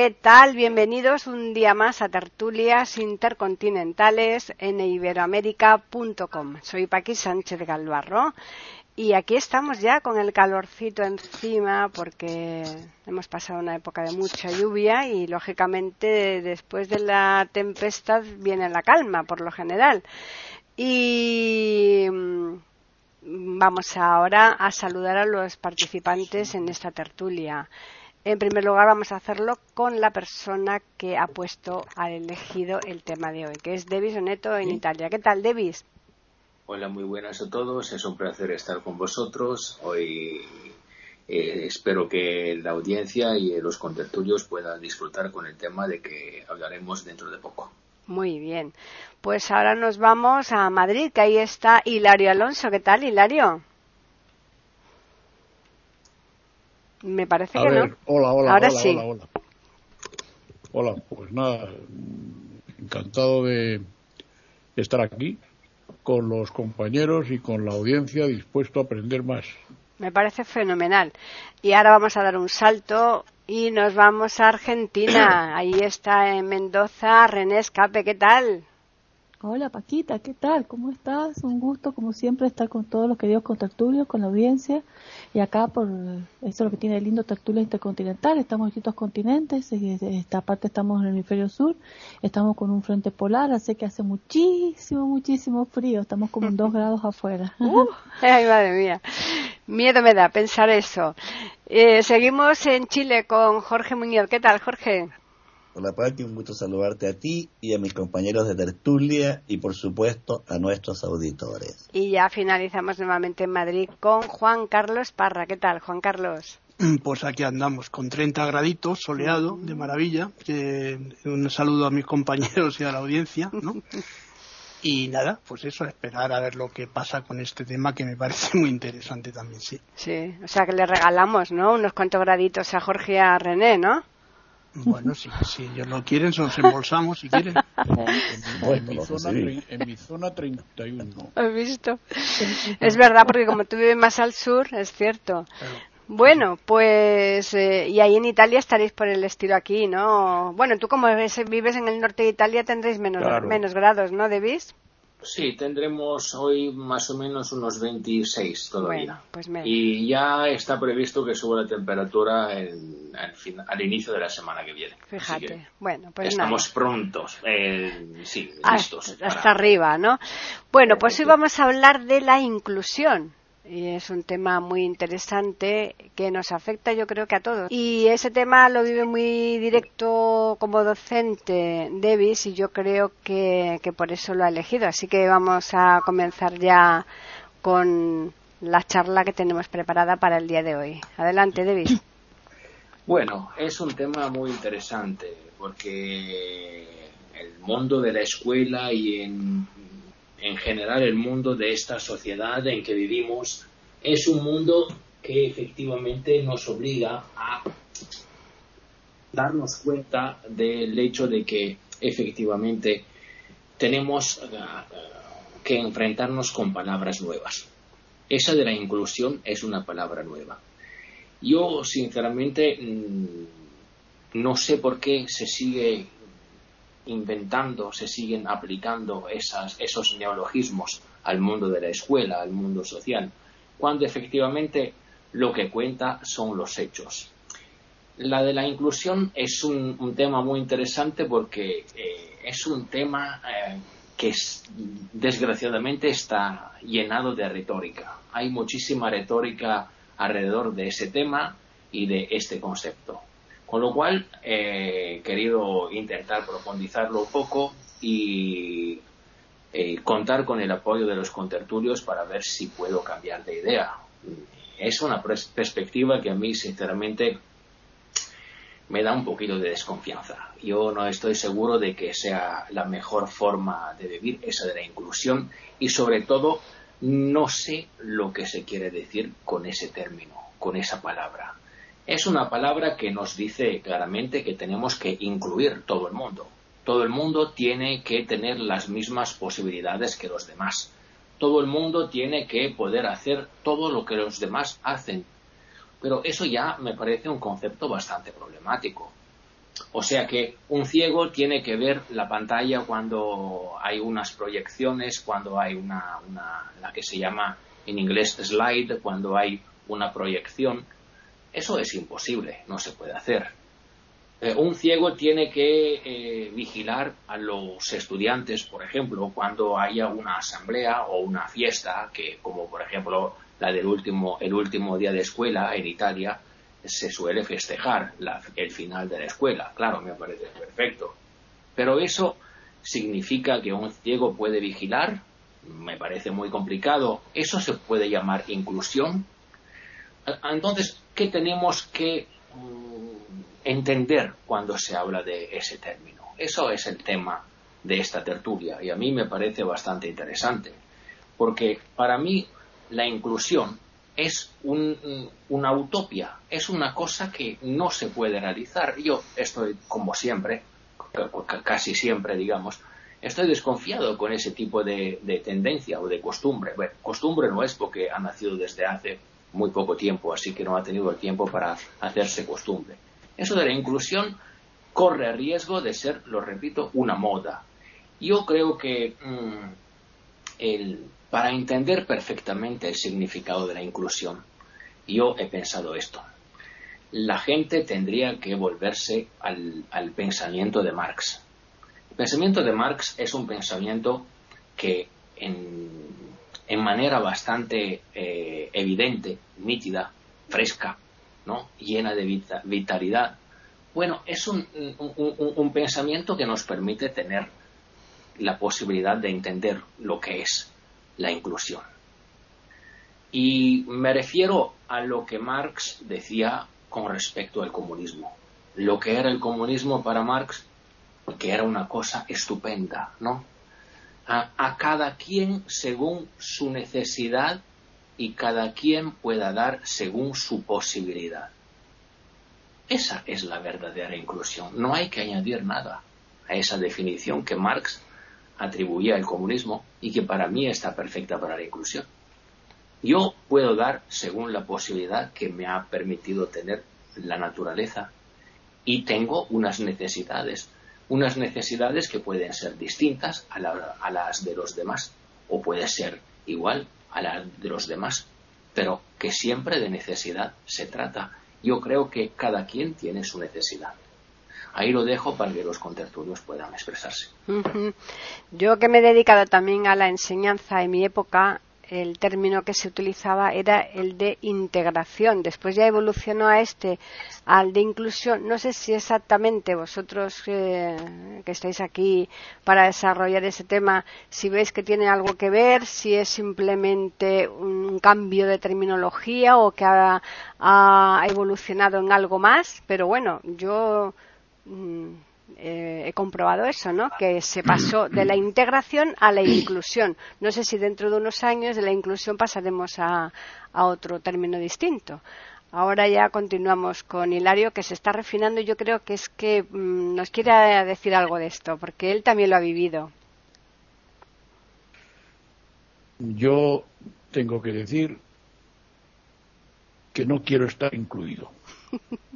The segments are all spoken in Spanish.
¿Qué tal? Bienvenidos un día más a Tertulias Intercontinentales en iberoamérica.com. Soy Paqui Sánchez Galvarro y aquí estamos ya con el calorcito encima porque hemos pasado una época de mucha lluvia y lógicamente después de la tempestad viene la calma por lo general. Y mm, vamos ahora a saludar a los participantes en esta tertulia. En primer lugar, vamos a hacerlo con la persona que ha puesto, ha elegido el tema de hoy, que es Devis Oneto en Italia. ¿Qué tal, Devis? Hola, muy buenas a todos. Es un placer estar con vosotros. Hoy eh, espero que la audiencia y los contertulios puedan disfrutar con el tema de que hablaremos dentro de poco. Muy bien. Pues ahora nos vamos a Madrid, que ahí está Hilario Alonso. ¿Qué tal, Hilario? Me parece que no. Hola, hola, Ahora hola, sí. hola, hola. Hola, pues nada, encantado de estar aquí con los compañeros y con la audiencia dispuesto a aprender más. Me parece fenomenal. Y ahora vamos a dar un salto y nos vamos a Argentina. Ahí está en Mendoza René Escape. ¿Qué tal? Hola Paquita, ¿qué tal? ¿Cómo estás? Un gusto, como siempre, estar con todos los queridos contertulios, con la audiencia. Y acá, por eso es lo que tiene de lindo tertulia intercontinental. Estamos en distintos continentes. y Esta parte estamos en el hemisferio sur. Estamos con un frente polar, así que hace muchísimo, muchísimo frío. Estamos como en dos grados afuera. Uh, ay, madre mía. Miedo me da pensar eso. Eh, seguimos en Chile con Jorge Muñoz. ¿Qué tal, Jorge? Hola Paqui, un gusto saludarte a ti y a mis compañeros de tertulia y por supuesto a nuestros auditores. Y ya finalizamos nuevamente en Madrid con Juan Carlos Parra. ¿Qué tal, Juan Carlos? Pues aquí andamos, con 30 graditos, soleado, de maravilla. Que un saludo a mis compañeros y a la audiencia, ¿no? Y nada, pues eso, esperar a ver lo que pasa con este tema que me parece muy interesante también, sí. Sí, o sea que le regalamos, ¿no? Unos cuantos graditos a Jorge y a René, ¿no? Bueno, si, si ellos lo quieren, se los embolsamos si quieren. En mi, zona, en mi zona 31. ¿Has visto? Es verdad, porque como tú vives más al sur, es cierto. Bueno, pues, eh, y ahí en Italia estaréis por el estilo aquí, ¿no? Bueno, tú como ves- vives en el norte de Italia tendréis menos, Claro. menos grados, ¿no, Debis? Sí, tendremos hoy más o menos unos 26 todavía. Bueno, pues me... Y ya está previsto que suba la temperatura en- al, fin- al inicio de la semana que viene. Fíjate. que Bueno, pues estamos prontos, eh, sí, listos. Hasta, arriba, ¿no? Bueno, pues hoy vamos a hablar de la inclusión. Y es un tema muy interesante que nos afecta yo creo que a todos. Y ese tema lo vive muy directo como docente Davis y yo creo que, que por eso lo ha elegido. Así que vamos a comenzar ya con la charla que tenemos preparada para el día de hoy. Adelante, Davis. Bueno, es un tema muy interesante porque el mundo de la escuela y en, en general el mundo de esta sociedad en que vivimos es un mundo que efectivamente nos obliga a darnos cuenta del hecho de que efectivamente tenemos ah, que enfrentarnos con palabras nuevas. Esa de la inclusión es una palabra nueva. Yo, sinceramente, mm, no sé por qué se sigue inventando, se siguen aplicando esos neologismos al mundo de la escuela, al mundo social, cuando efectivamente lo que cuenta son los hechos. La de la inclusión es un, tema muy interesante porque eh, es un tema eh, que es- desgraciadamente está llenado de retórica. Hay muchísima retórica alrededor de ese tema y de este concepto. Con lo cual, eh, he querido intentar profundizarlo un poco y eh, contar con el apoyo de los contertulios para ver si puedo cambiar de idea. Es una perspectiva que a mí, sinceramente, me da un poquito de desconfianza. Yo no estoy seguro de que sea la mejor forma de vivir esa de la inclusión y sobre todo no sé lo que se quiere decir con ese término, con esa palabra. Es una palabra que nos dice claramente que tenemos que incluir todo el mundo. Todo el mundo tiene que tener las mismas posibilidades que los demás. Todo el mundo tiene que poder hacer todo lo que los demás hacen. Pero eso ya me parece un concepto bastante problemático. O sea que un ciego tiene que ver la pantalla cuando hay unas proyecciones, cuando hay una, la que se llama en inglés slide, cuando hay una proyección. Eso es imposible, no se puede hacer. Eh, un ciego tiene que eh, vigilar a los estudiantes, por ejemplo, cuando haya una asamblea o una fiesta, que como por ejemplo la del último, el último día de escuela en Italia, se suele festejar el final de la escuela. Claro, me parece perfecto. Pero eso significa que un ciego puede vigilar. Me parece muy complicado. Eso se puede llamar inclusión. Entonces, ¿qué tenemos que mm, entender cuando se habla de ese término? Eso es el tema de esta tertulia y a mí me parece bastante interesante. Porque para mí la inclusión es una utopía, es una cosa que no se puede realizar. Yo estoy, como siempre, casi siempre, digamos, estoy desconfiado con ese tipo de, tendencia o de costumbre. Bueno, costumbre no es porque ha nacido desde hace muy poco tiempo, así que no ha tenido el tiempo para hacerse costumbre. Eso de la inclusión corre riesgo de ser, lo repito, una moda. Yo creo que mm, para entender perfectamente el significado de la inclusión, yo he pensado esto. La gente tendría que volverse al, pensamiento de Marx. El pensamiento de Marx es un pensamiento que en, manera bastante eh, evidente, nítida, fresca, ¿no? llena de vitalidad, bueno, es un pensamiento que nos permite tener la posibilidad de entender lo que es la inclusión. Y me refiero a lo que Marx decía con respecto al comunismo. Lo que era el comunismo para Marx, que era una cosa estupenda, ¿no? A, cada quien según su necesidad y cada quien pueda dar según su posibilidad. Esa es la verdadera inclusión. No hay que añadir nada a esa definición que Marx atribuía al comunismo y que para mí está perfecta para la inclusión. Yo puedo dar según la posibilidad que me ha permitido tener la naturaleza y tengo unas necesidades, unas necesidades que pueden ser distintas a, a las de los demás o puede ser igual a las de los demás, pero que siempre de necesidad se trata. Yo creo que cada quien tiene su necesidad. Ahí lo dejo para que los contertulios puedan expresarse. Yo que me he dedicado también a la enseñanza en mi época, el término que se utilizaba era el de integración. Después ya evolucionó a este, al de inclusión. No sé si exactamente vosotros eh, que estáis aquí para desarrollar ese tema, si veis que tiene algo que ver, si es simplemente un cambio de terminología o que ha, evolucionado en algo más. Pero bueno, yo Mm, eh, he comprobado eso, ¿no? Que se pasó de la integración a la inclusión. No sé si dentro de unos años de la inclusión pasaremos a, otro término distinto. Ahora ya continuamos con Hilario, que se está refinando y yo creo que es que mm, nos quiere decir algo de esto, porque él también lo ha vivido. Yo tengo que decir que no quiero estar incluido.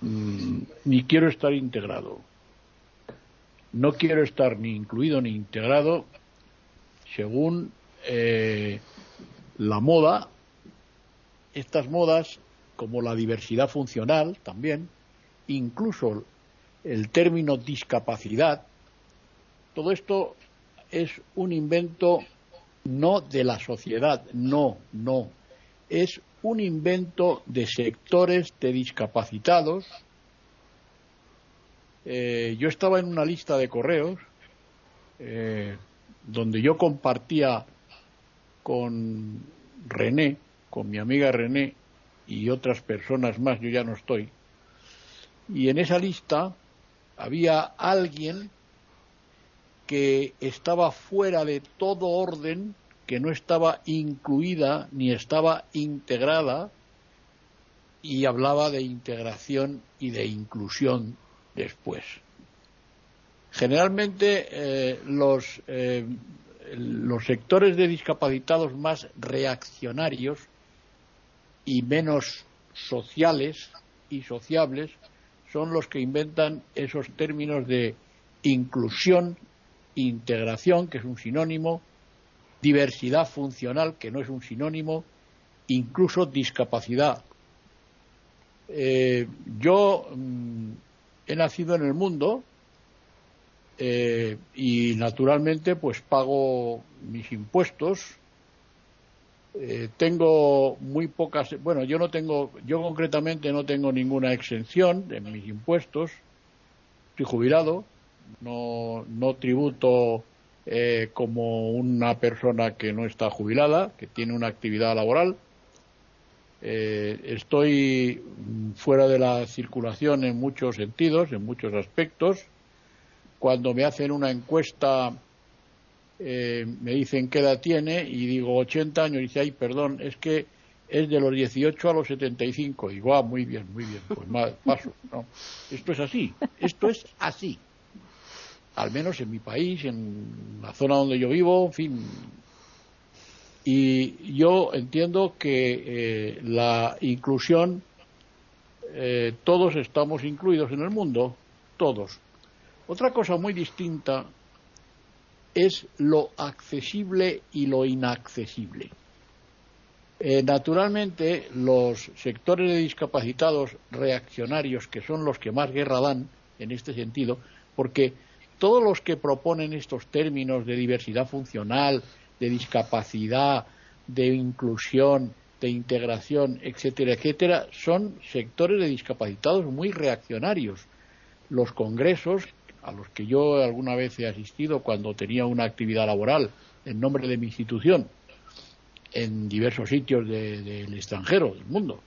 Mm, ni quiero estar integrado. No quiero estar ni incluido ni integrado según eh, la moda, estas modas, como la diversidad funcional también, incluso el término discapacidad, todo esto es un invento no de la sociedad, no, no, es un invento de sectores de discapacitados. Eh, yo estaba en una lista de correos eh, donde yo compartía con René, con mi amiga René y otras personas más, yo ya no estoy, Y en esa lista había alguien que estaba fuera de todo orden, que no estaba incluida ni estaba integrada, y hablaba de integración y de inclusión después. Generalmente eh, los, eh, los sectores de discapacitados más reaccionarios y menos sociales y sociables son los que inventan esos términos de inclusión integración, que es un sinónimo, diversidad funcional, que no es un sinónimo, incluso discapacidad. Eh, yo mm, he nacido en el mundo eh, y naturalmente pues pago mis impuestos. Eh, tengo muy pocas, bueno, yo no tengo, yo concretamente no tengo ninguna exención de mis impuestos. Estoy jubilado, no, no tributo eh, como una persona que no está jubilada, que tiene una actividad laboral. Eh, estoy fuera de la circulación en muchos sentidos, en muchos aspectos. Cuando me hacen una encuesta, eh, me dicen qué edad tiene y digo 80 años y dice, ay, perdón, es que es de los 18 a los 75. Digo, ah, muy bien, muy bien, pues más, paso. No, esto es así, esto es así al menos en mi país, en la zona donde yo vivo, en fin. Y yo entiendo que eh, la inclusión, eh, todos estamos incluidos en el mundo, todos. Otra cosa muy distinta es lo accesible y lo inaccesible. Eh, naturalmente, los sectores de discapacitados reaccionarios, que son los que más guerra dan en este sentido, porque todos los que proponen estos términos de diversidad funcional, de discapacidad, de inclusión, de integración, etcétera, etcétera, son sectores de discapacitados muy reaccionarios. Los congresos a los que yo alguna vez he asistido cuando tenía una actividad laboral en nombre de mi institución en diversos sitios del extranjero, del mundo,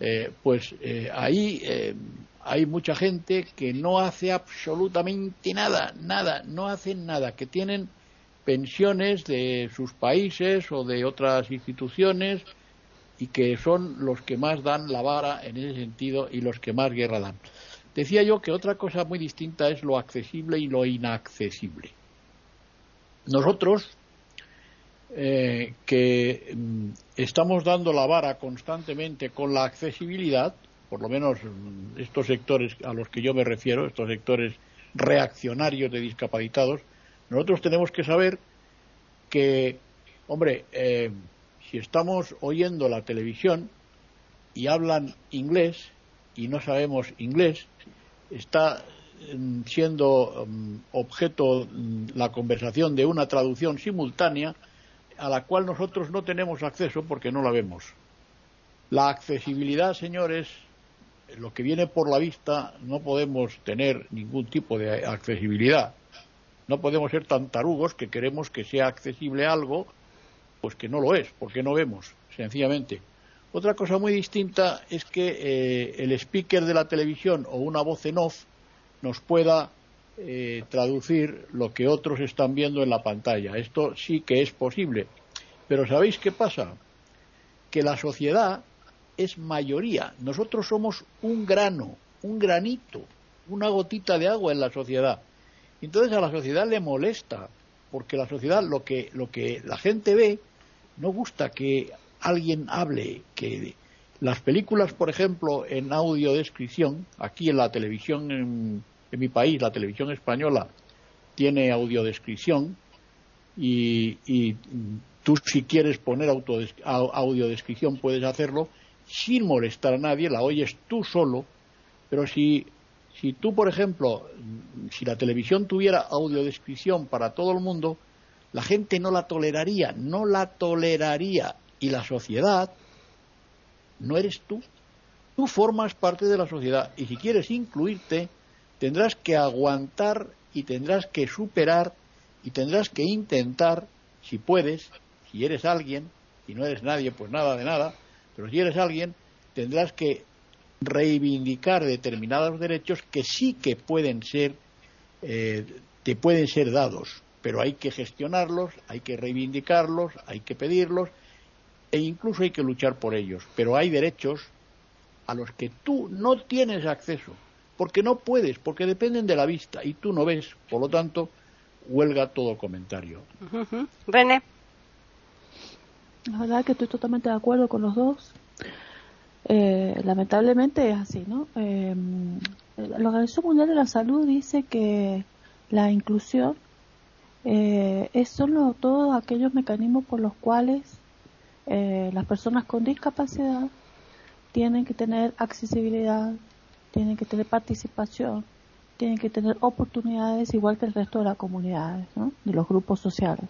eh, pues eh, ahí eh, hay mucha gente que no hace absolutamente nada, nada, no hacen nada, que tienen pensiones de sus países o de otras instituciones y que son los que más dan la vara en ese sentido y los que más guerra dan. Decía yo que otra cosa muy distinta es lo accesible y lo inaccesible. Nosotros, eh, que mm, estamos dando la vara constantemente con la accesibilidad, por lo menos estos sectores a los que yo me refiero, estos sectores reaccionarios de discapacitados, nosotros tenemos que saber que, hombre, eh, si estamos oyendo la televisión y hablan inglés y no sabemos inglés, está mm, siendo mm, objeto mm, la conversación de una traducción simultánea a la cual nosotros no tenemos acceso porque no la vemos. La accesibilidad, señores, lo que viene por la vista no podemos tener ningún tipo de accesibilidad. No podemos ser tan tarugos que queremos que sea accesible algo, pues que no lo es, porque no vemos, sencillamente. Otra cosa muy distinta es que eh, el speaker de la televisión o una voz en off nos pueda eh, traducir lo que otros están viendo en la pantalla. Esto sí que es posible. Pero ¿sabéis qué pasa? Que la sociedad es mayoría. Nosotros somos un grano, un granito, una gotita de agua en la sociedad. Entonces a la sociedad le molesta, porque la sociedad lo que, lo que la gente ve no gusta que alguien hable, que las películas, por ejemplo, en audiodescripción, aquí en la televisión en, mi país, la televisión española, tiene audiodescripción y, y tú si quieres poner audiodescripción puedes hacerlo sin molestar a nadie, la oyes tú solo, pero si, si tú, por ejemplo, si la televisión tuviera audiodescripción para todo el mundo, la gente no la toleraría, no la toleraría. Y la sociedad no eres tú. Tú formas parte de la sociedad y si quieres incluirte, tendrás que aguantar y tendrás que superar y tendrás que intentar, si puedes, si eres alguien, si no eres nadie, pues nada de nada, pero si eres alguien, tendrás que reivindicar determinados derechos que sí que pueden ser eh, te pueden ser dados, pero hay que gestionarlos, hay que reivindicarlos, hay que pedirlos e incluso hay que luchar por ellos. Pero hay derechos a los que tú no tienes acceso, porque no puedes, porque dependen de la vista y tú no ves, por lo tanto, huelga todo comentario. René. La verdad que estoy totalmente de acuerdo con los dos. Eh, lamentablemente es así, ¿no? Eh, la Organización Mundial de la Salud dice que la inclusión eh, es solo todos aquellos mecanismos por los cuales eh, las personas con discapacidad tienen que tener accesibilidad, tienen que tener participación, tienen que tener oportunidades igual que el resto de las comunidades, ¿no? de los grupos sociales.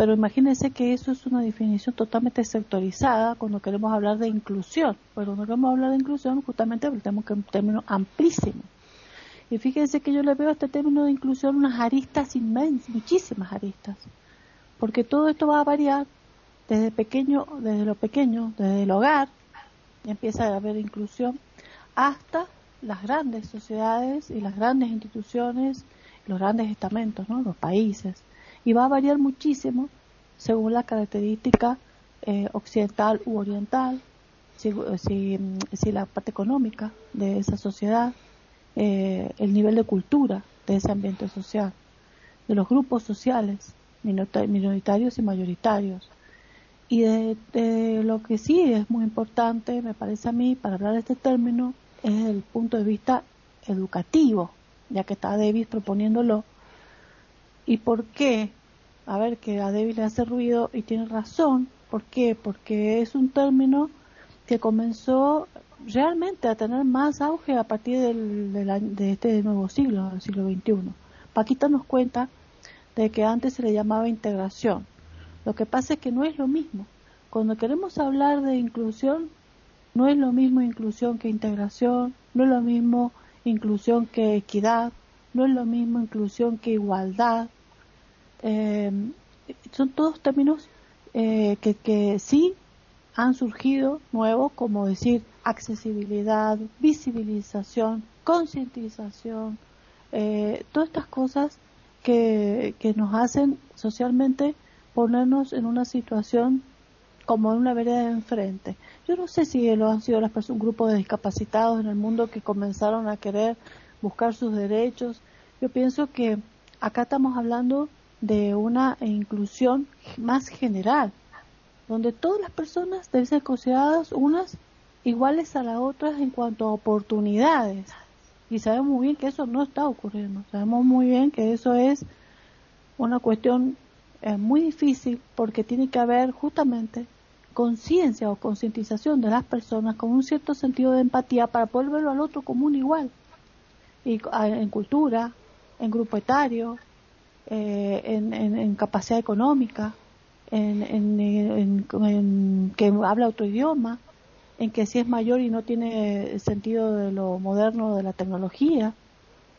Pero imagínense que eso es una definición totalmente sectorizada cuando queremos hablar de inclusión. Pero cuando queremos hablar de inclusión, justamente tenemos que un término amplísimo. Y fíjense que yo le veo a este término de inclusión unas aristas inmensas, muchísimas aristas. Porque todo esto va a variar desde pequeño, desde lo pequeño, desde el hogar, empieza a haber inclusión, hasta las grandes sociedades y las grandes instituciones, los grandes estamentos, ¿no? los países y va a variar muchísimo según la característica eh, occidental u oriental, si, si, la parte económica de esa sociedad, eh, el nivel de cultura de ese ambiente social, de los grupos sociales, minoritarios y mayoritarios. Y de, lo que sí es muy importante, me parece a mí, para hablar de este término, es el punto de vista educativo, ya que está Davis proponiéndolo ¿Y por qué? A ver, que a David le hace ruido y tiene razón. ¿Por qué? Porque es un término que comenzó realmente a tener más auge a partir del, de este nuevo siglo, el siglo XXI. Paquita nos cuenta de que antes se le llamaba integración. Lo que pasa es que no es lo mismo. Cuando queremos hablar de inclusión, no es lo mismo inclusión que integración, no es lo mismo inclusión que equidad, no es lo mismo inclusión que igualdad, eh, son todos términos eh, que, que sí han surgido nuevos, como decir accesibilidad, visibilización, concientización, eh, todas estas cosas que, que nos hacen socialmente ponernos en una situación como en una vereda de enfrente. Yo no sé si lo han sido las personas, un grupo de discapacitados en el mundo que comenzaron a querer buscar sus derechos. Yo pienso que acá estamos hablando de una inclusión más general, donde todas las personas deben ser consideradas unas iguales a las otras en cuanto a oportunidades. Y sabemos muy bien que eso no está ocurriendo. Sabemos muy bien que eso es una cuestión eh, muy difícil porque tiene que haber justamente conciencia o concientización de las personas con un cierto sentido de empatía para poder verlo al otro como un igual. Y ah, en cultura, en grupo etario, eh, en, capacidad económica, en, que habla otro idioma, en que si es mayor y no tiene sentido de lo moderno de la tecnología,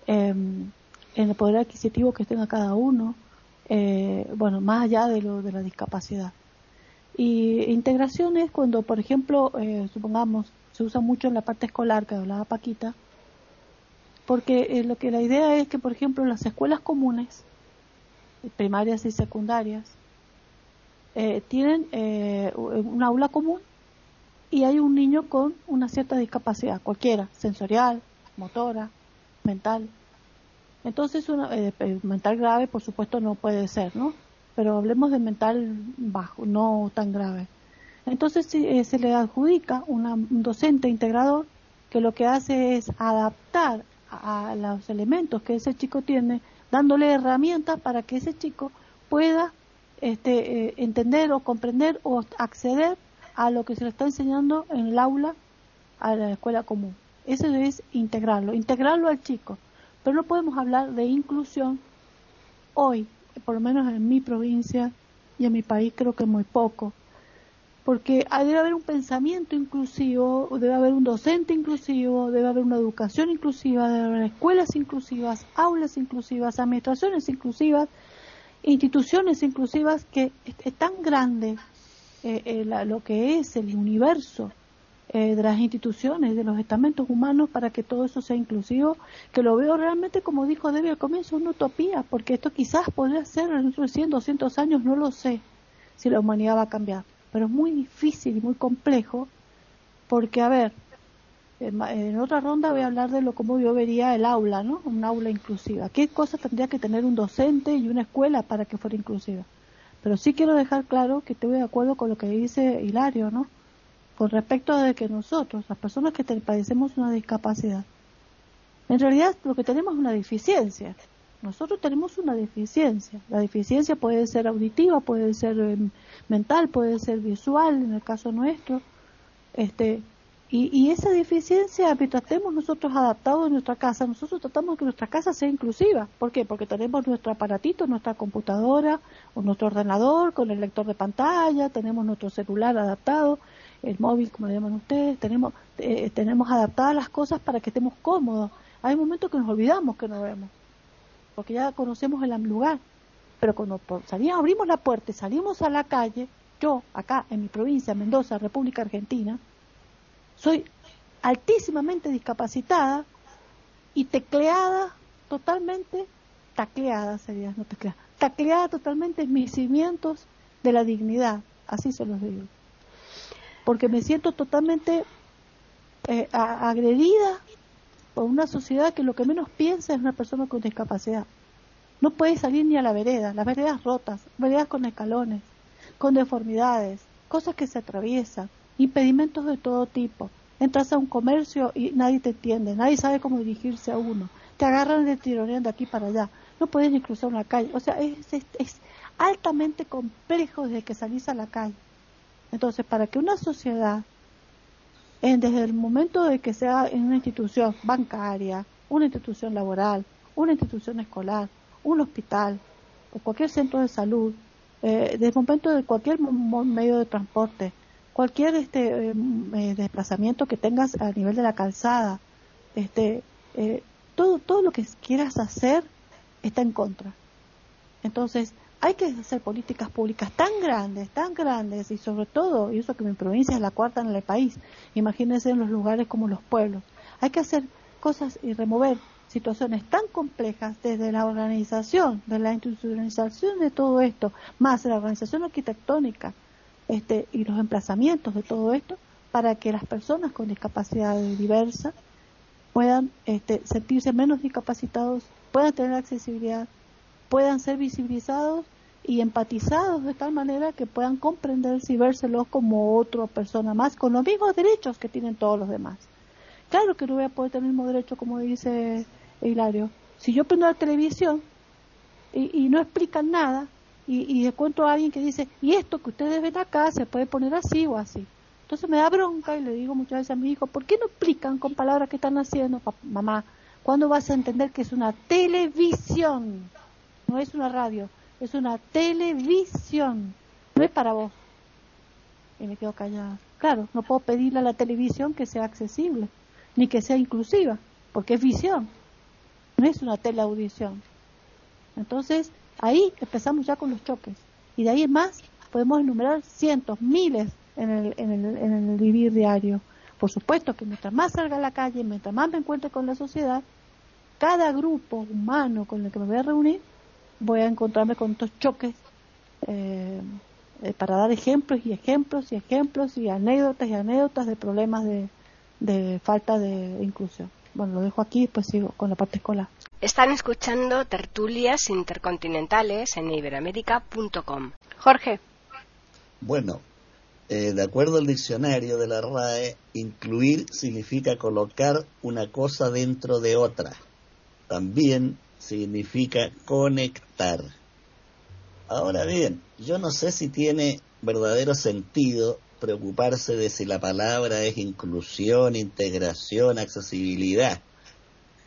em, en el poder adquisitivo que tenga cada uno, eh, bueno, más allá de lo de la discapacidad. Y integración es cuando, por ejemplo, eh, supongamos, se usa mucho en la parte escolar que hablaba Paquita, porque lo que la idea es que, por ejemplo, en las escuelas comunes primarias y secundarias, eh, tienen eh, un aula común y hay un niño con una cierta discapacidad, cualquiera, sensorial, motora, mental. Entonces, una, eh, mental grave, por supuesto, no puede ser, ¿no? Pero hablemos de mental bajo, no tan grave. Entonces, se le adjudica un docente integrador que lo que hace es adaptar a los elementos que ese chico tiene dándole herramientas para que ese chico pueda este, eh, entender o comprender o acceder a lo que se le está enseñando en el aula a la escuela común. Eso es integrarlo, integrarlo al chico. Pero no podemos hablar de inclusión hoy, por lo menos en mi provincia y en mi país creo que muy poco porque debe haber un pensamiento inclusivo, debe haber un docente inclusivo, debe haber una educación inclusiva, debe haber escuelas inclusivas, aulas inclusivas, administraciones inclusivas, instituciones inclusivas, que es, tan grande eh, eh, lo que es el universo eh, de las instituciones, de los estamentos humanos para que todo eso sea inclusivo, que lo veo realmente, como dijo Debbie al comienzo, una utopía, porque esto quizás podría ser en de 100, 200 años, no lo sé si la humanidad va a cambiar, pero es muy difícil y muy complejo, porque, a ver, en otra ronda voy a hablar de lo como yo vería el aula, ¿no? Un aula inclusiva. ¿Qué cosas tendría que tener un docente y una escuela para que fuera inclusiva? Pero sí quiero dejar claro que estoy de acuerdo con lo que dice Hilario, ¿no? Con respecto a de que nosotros, las personas que padecemos una discapacidad, en realidad lo que tenemos es una deficiencia. Nosotros tenemos una deficiencia. La deficiencia puede ser auditiva, puede ser em, mental, puede ser visual, en el caso nuestro. Este, y, esa deficiencia, mientras estemos nosotros adaptados en nuestra casa, nosotros tratamos que nuestra casa sea inclusiva. ¿Por qué? Porque tenemos nuestro aparatito, nuestra computadora o nuestro ordenador con el lector de pantalla, tenemos nuestro celular adaptado, el móvil, como le llaman ustedes, tenemos, eh, tenemos adaptadas las cosas para que estemos cómodos. Hay momentos que nos olvidamos que no vemos, porque ya conocemos el lugar. Pero cuando salimos, abrimos la puerta y salimos a la calle, yo acá en mi provincia, Mendoza, República Argentina, soy altísimamente discapacitada y tecleada totalmente, tacleada sería, no tecleada, tacleada totalmente en mis cimientos de la dignidad, así se los digo. Porque me siento totalmente eh, agredida por una sociedad que lo que menos piensa es una persona con discapacidad. No puede salir ni a la vereda, las veredas rotas, veredas con escalones, con deformidades, cosas que se atraviesan, impedimentos de todo tipo. Entras a un comercio y nadie te entiende, nadie sabe cómo dirigirse a uno. Te agarran de tironean de aquí para allá. No puedes ni cruzar una calle. O sea, es, es, altamente complejo desde que salís a la calle. Entonces, para que una sociedad, en, desde el momento de que sea en una institución bancaria, una institución laboral, una institución escolar, un hospital o cualquier centro de salud, eh, desde el momento de cualquier medio de transporte, cualquier este eh, eh, desplazamiento que tengas a nivel de la calzada, este, eh, todo, todo lo que quieras hacer está en contra. Entonces, hay que hacer políticas públicas tan grandes, tan grandes, y sobre todo, y eso que mi provincia es la cuarta en el país, imagínense en los lugares como los pueblos, hay que hacer cosas y remover situaciones tan complejas desde la organización, de la institucionalización de todo esto, más la organización arquitectónica, este, y los emplazamientos de todo esto para que las personas con discapacidad diversa puedan este, sentirse menos discapacitados, puedan tener accesibilidad, puedan ser visibilizados y empatizados de tal manera que puedan comprenderse y vérselos como otra persona más, con los mismos derechos que tienen todos los demás. Claro que no voy a poder tener el mismo derecho, como dice Hilario. Si yo prendo la televisión y no explican nada, y, y encuentro a alguien que dice, y esto que ustedes ven acá se puede poner así o así. Entonces me da bronca y le digo muchas veces a mi hijo, ¿por qué no explican con palabras que están haciendo, mamá? ¿Cuándo vas a entender que es una televisión? No es una radio, es una televisión. No es para vos. Y me quedo callada. Claro, no puedo pedirle a la televisión que sea accesible, ni que sea inclusiva, porque es visión. No es una teleaudición. Entonces, Ahí empezamos ya con los choques. Y de ahí en más podemos enumerar cientos, miles en el, en el, en el vivir diario. Por supuesto que mientras más salga a la calle, mientras más me encuentre con la sociedad, cada grupo humano con el que me voy a reunir, voy a encontrarme con estos choques eh, eh, para dar ejemplos y ejemplos y ejemplos y anécdotas y anécdotas de problemas de, de falta de inclusión. Bueno, lo dejo aquí y después sigo con la parte escolar. Están escuchando tertulias intercontinentales en iberamérica.com. Jorge. Bueno, eh, de acuerdo al diccionario de la RAE, incluir significa colocar una cosa dentro de otra. También significa conectar. Ahora bien, yo no sé si tiene verdadero sentido preocuparse de si la palabra es inclusión, integración, accesibilidad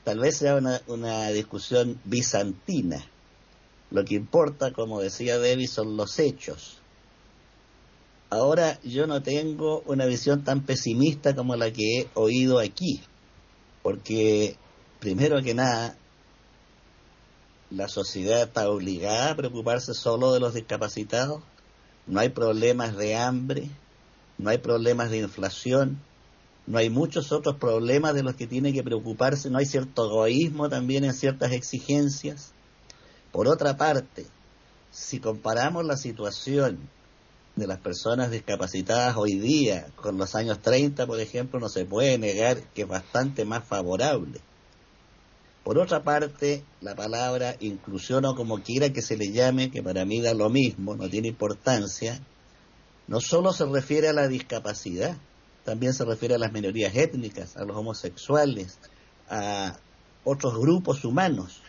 tal vez sea una, una discusión bizantina. Lo que importa, como decía Debbie, son los hechos. Ahora yo no tengo una visión tan pesimista como la que he oído aquí, porque primero que nada, la sociedad está obligada a preocuparse solo de los discapacitados, no hay problemas de hambre, no hay problemas de inflación, no hay muchos otros problemas de los que tiene que preocuparse, no hay cierto egoísmo también en ciertas exigencias. Por otra parte, si comparamos la situación de las personas discapacitadas hoy día con los años 30, por ejemplo, no se puede negar que es bastante más favorable. Por otra parte, la palabra inclusión o como quiera que se le llame, que para mí da lo mismo, no tiene importancia, no solo se refiere a la discapacidad, también se refiere a las minorías étnicas, a los homosexuales, a otros grupos humanos.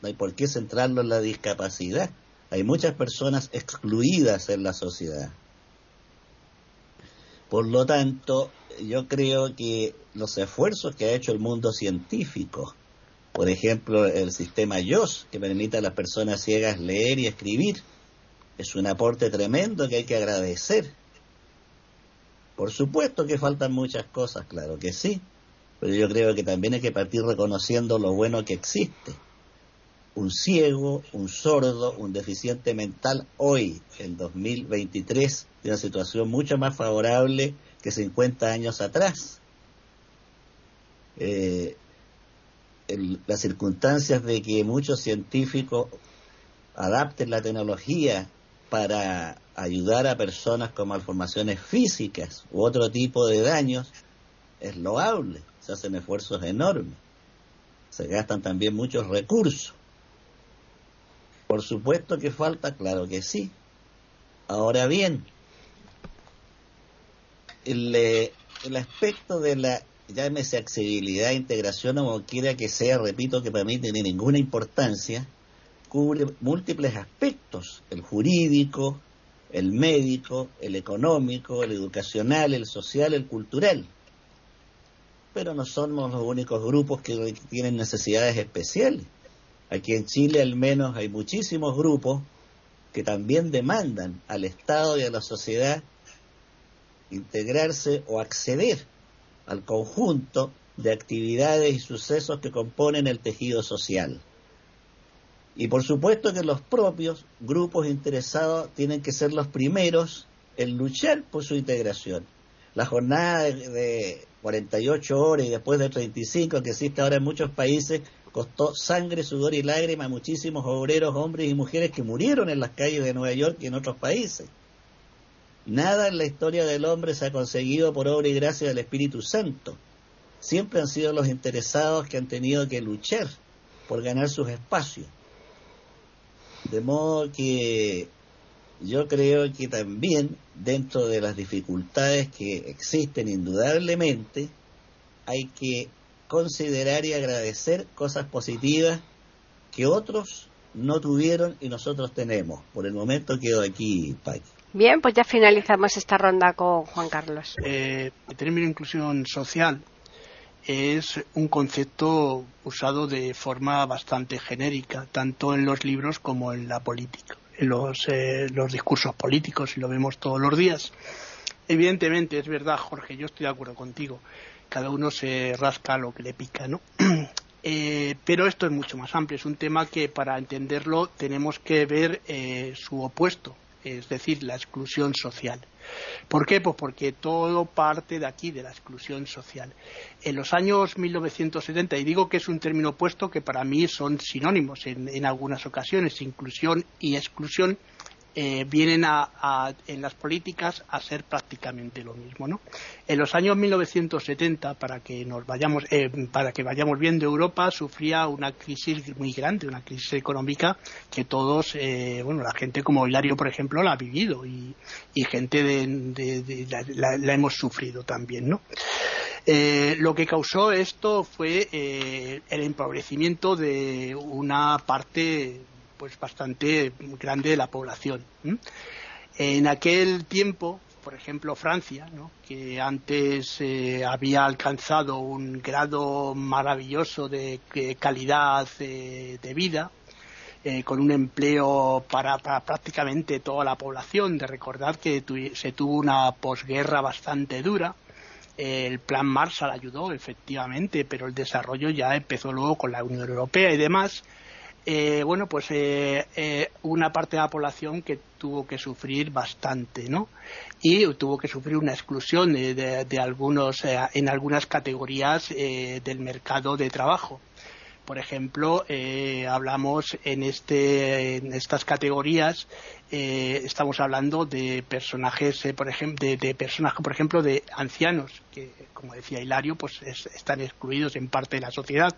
No hay por qué centrarlo en la discapacidad. Hay muchas personas excluidas en la sociedad. Por lo tanto, yo creo que los esfuerzos que ha hecho el mundo científico, por ejemplo, el sistema YOS, que permite a las personas ciegas leer y escribir, es un aporte tremendo que hay que agradecer por supuesto que faltan muchas cosas, claro que sí, pero yo creo que también hay que partir reconociendo lo bueno que existe. Un ciego, un sordo, un deficiente mental hoy, en 2023, tiene una situación mucho más favorable que 50 años atrás. Eh, las circunstancias de que muchos científicos adapten la tecnología para ayudar a personas con malformaciones físicas u otro tipo de daños es loable, se hacen esfuerzos enormes, se gastan también muchos recursos. Por supuesto que falta, claro que sí. Ahora bien, el, eh, el aspecto de la, llámese accesibilidad, integración o como quiera que sea, repito que para mí tiene ninguna importancia, cubre múltiples aspectos, el jurídico, el médico, el económico, el educacional, el social, el cultural. Pero no somos los únicos grupos que tienen necesidades especiales. Aquí en Chile al menos hay muchísimos grupos que también demandan al Estado y a la sociedad integrarse o acceder al conjunto de actividades y sucesos que componen el tejido social. Y por supuesto que los propios grupos interesados tienen que ser los primeros en luchar por su integración. La jornada de, 48 horas y después de 35 que existe ahora en muchos países costó sangre, sudor y lágrimas a muchísimos obreros, hombres y mujeres que murieron en las calles de Nueva York y en otros países. Nada en la historia del hombre se ha conseguido por obra y gracia del Espíritu Santo. Siempre han sido los interesados que han tenido que luchar por ganar sus espacios. De modo que yo creo que también dentro de las dificultades que existen indudablemente, hay que considerar y agradecer cosas positivas que otros no tuvieron y nosotros tenemos. Por el momento quedo aquí, Pai. Bien, pues ya finalizamos esta ronda con Juan Carlos. Eh, el término inclusión social es un concepto usado de forma bastante genérica, tanto en los libros como en la política, en los, eh, los discursos políticos, y lo vemos todos los días. Evidentemente, es verdad, Jorge, yo estoy de acuerdo contigo. Cada uno se rasca lo que le pica, ¿no? Eh, pero esto es mucho más amplio. Es un tema que para entenderlo tenemos que ver eh, su opuesto, es decir, la exclusión social. ¿Por qué? Pues porque todo parte de aquí, de la exclusión social. En los años 1970, y digo que es un término opuesto que para mí son sinónimos en, algunas ocasiones, inclusión y exclusión, eh, vienen en las políticas a ser prácticamente lo mismo. ¿no? En los años 1970, para que nos vayamos, eh, para que vayamos viendo, Europa sufría una crisis muy grande, una crisis económica que todos, eh, bueno, la gente como Hilario, por ejemplo, la ha vivido y, gente de, la, hemos sufrido también, ¿no? lo que causó esto fue el empobrecimiento de una parte pues bastante grande de la población. En aquel tiempo, por ejemplo, Francia, que antes eh, había alcanzado un grado maravilloso de, calidad de, vida, eh, con un empleo para, prácticamente toda la población, de recordar que se tuvo una posguerra bastante dura. El plan Marshall ayudó, efectivamente, pero el desarrollo ya empezó luego con la Unión Europea y demás eh, bueno, pues eh, eh, una parte de la población que tuvo que sufrir bastante, ¿no? Y tuvo que sufrir una exclusión de, algunos, en algunas categorías del mercado de trabajo. Por ejemplo, hablamos en, este, en estas categorías, estamos hablando de personajes, por ejemplo, de, personajes, por ejemplo, de ancianos, que, como decía Hilario, pues están excluidos en parte de la sociedad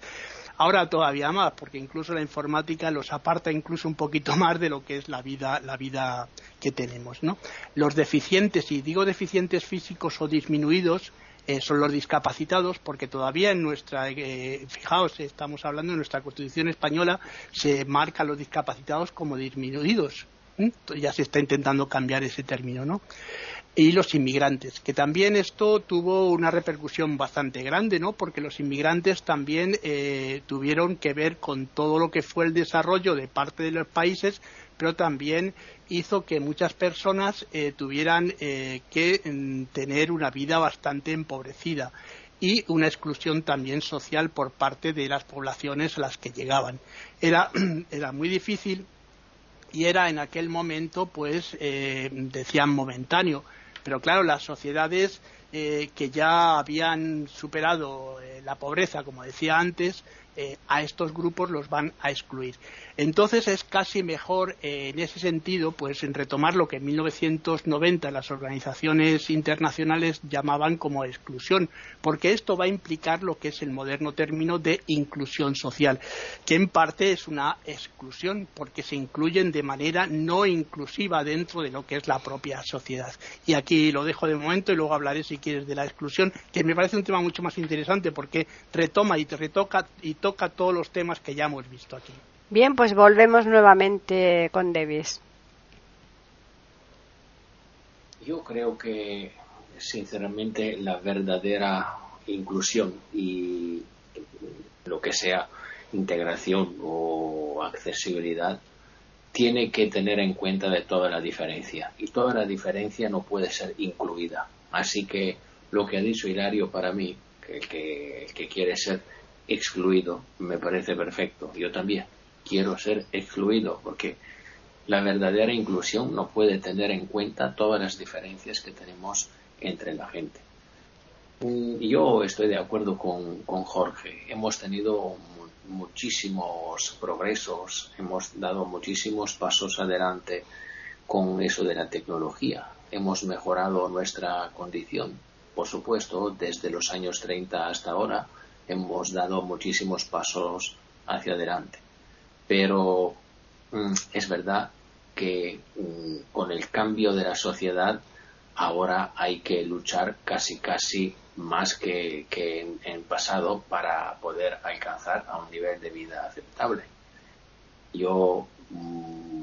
ahora todavía más, porque incluso la informática los aparta incluso un poquito más de lo que es la vida, la vida que tenemos, ¿no? Los deficientes, y digo deficientes físicos o disminuidos, eh, son los discapacitados, porque todavía en nuestra, eh, fijaos, estamos hablando de nuestra Constitución española, se marca los discapacitados como disminuidos. Ya se está intentando cambiar ese término, ¿no? Y los inmigrantes, que también esto tuvo una repercusión bastante grande, ¿no? Porque los inmigrantes también eh, tuvieron que ver con todo lo que fue el desarrollo de parte de los países, pero también hizo que muchas personas eh, tuvieran eh, que mm, tener una vida bastante empobrecida y una exclusión también social por parte de las poblaciones a las que llegaban. Era, era muy difícil y era en aquel momento, pues, decían momentáneo pero claro, las sociedades eh, que ya habían superado eh, la pobreza, como decía antes, eh, a estos grupos los van a excluir. Entonces es casi mejor eh, en ese sentido pues en retomar lo que en 1990 las organizaciones internacionales llamaban como exclusión, porque esto va a implicar lo que es el moderno término de inclusión social, que en parte es una exclusión porque se incluyen de manera no inclusiva dentro de lo que es la propia sociedad. Y aquí lo dejo de momento y luego hablaré si quieres de la exclusión, que me parece un tema mucho más interesante porque retoma y te retoca y toca todos los temas que ya hemos visto aquí. Bien, pues volvemos nuevamente con Davis. Yo creo que, sinceramente, la verdadera inclusión y lo que sea integración o accesibilidad tiene que tener en cuenta de toda la diferencia y toda la diferencia no puede ser incluida. Así que lo que ha dicho Hilario para mí, que, que quiere ser excluido, me parece perfecto. Yo también quiero ser excluido porque la verdadera inclusión no puede tener en cuenta todas las diferencias que tenemos entre la gente. Mm, yo estoy de acuerdo con, Jorge. Hemos tenido muchísimos progresos, hemos dado muchísimos pasos adelante con eso de la tecnología. Hemos mejorado nuestra condición, por supuesto, desde los años 30 hasta ahora hemos dado muchísimos pasos hacia adelante. Pero mm, es verdad que mm, con el cambio de la sociedad ahora hay que luchar casi casi más que, en el pasado para poder alcanzar a un nivel de vida aceptable. Yo mm,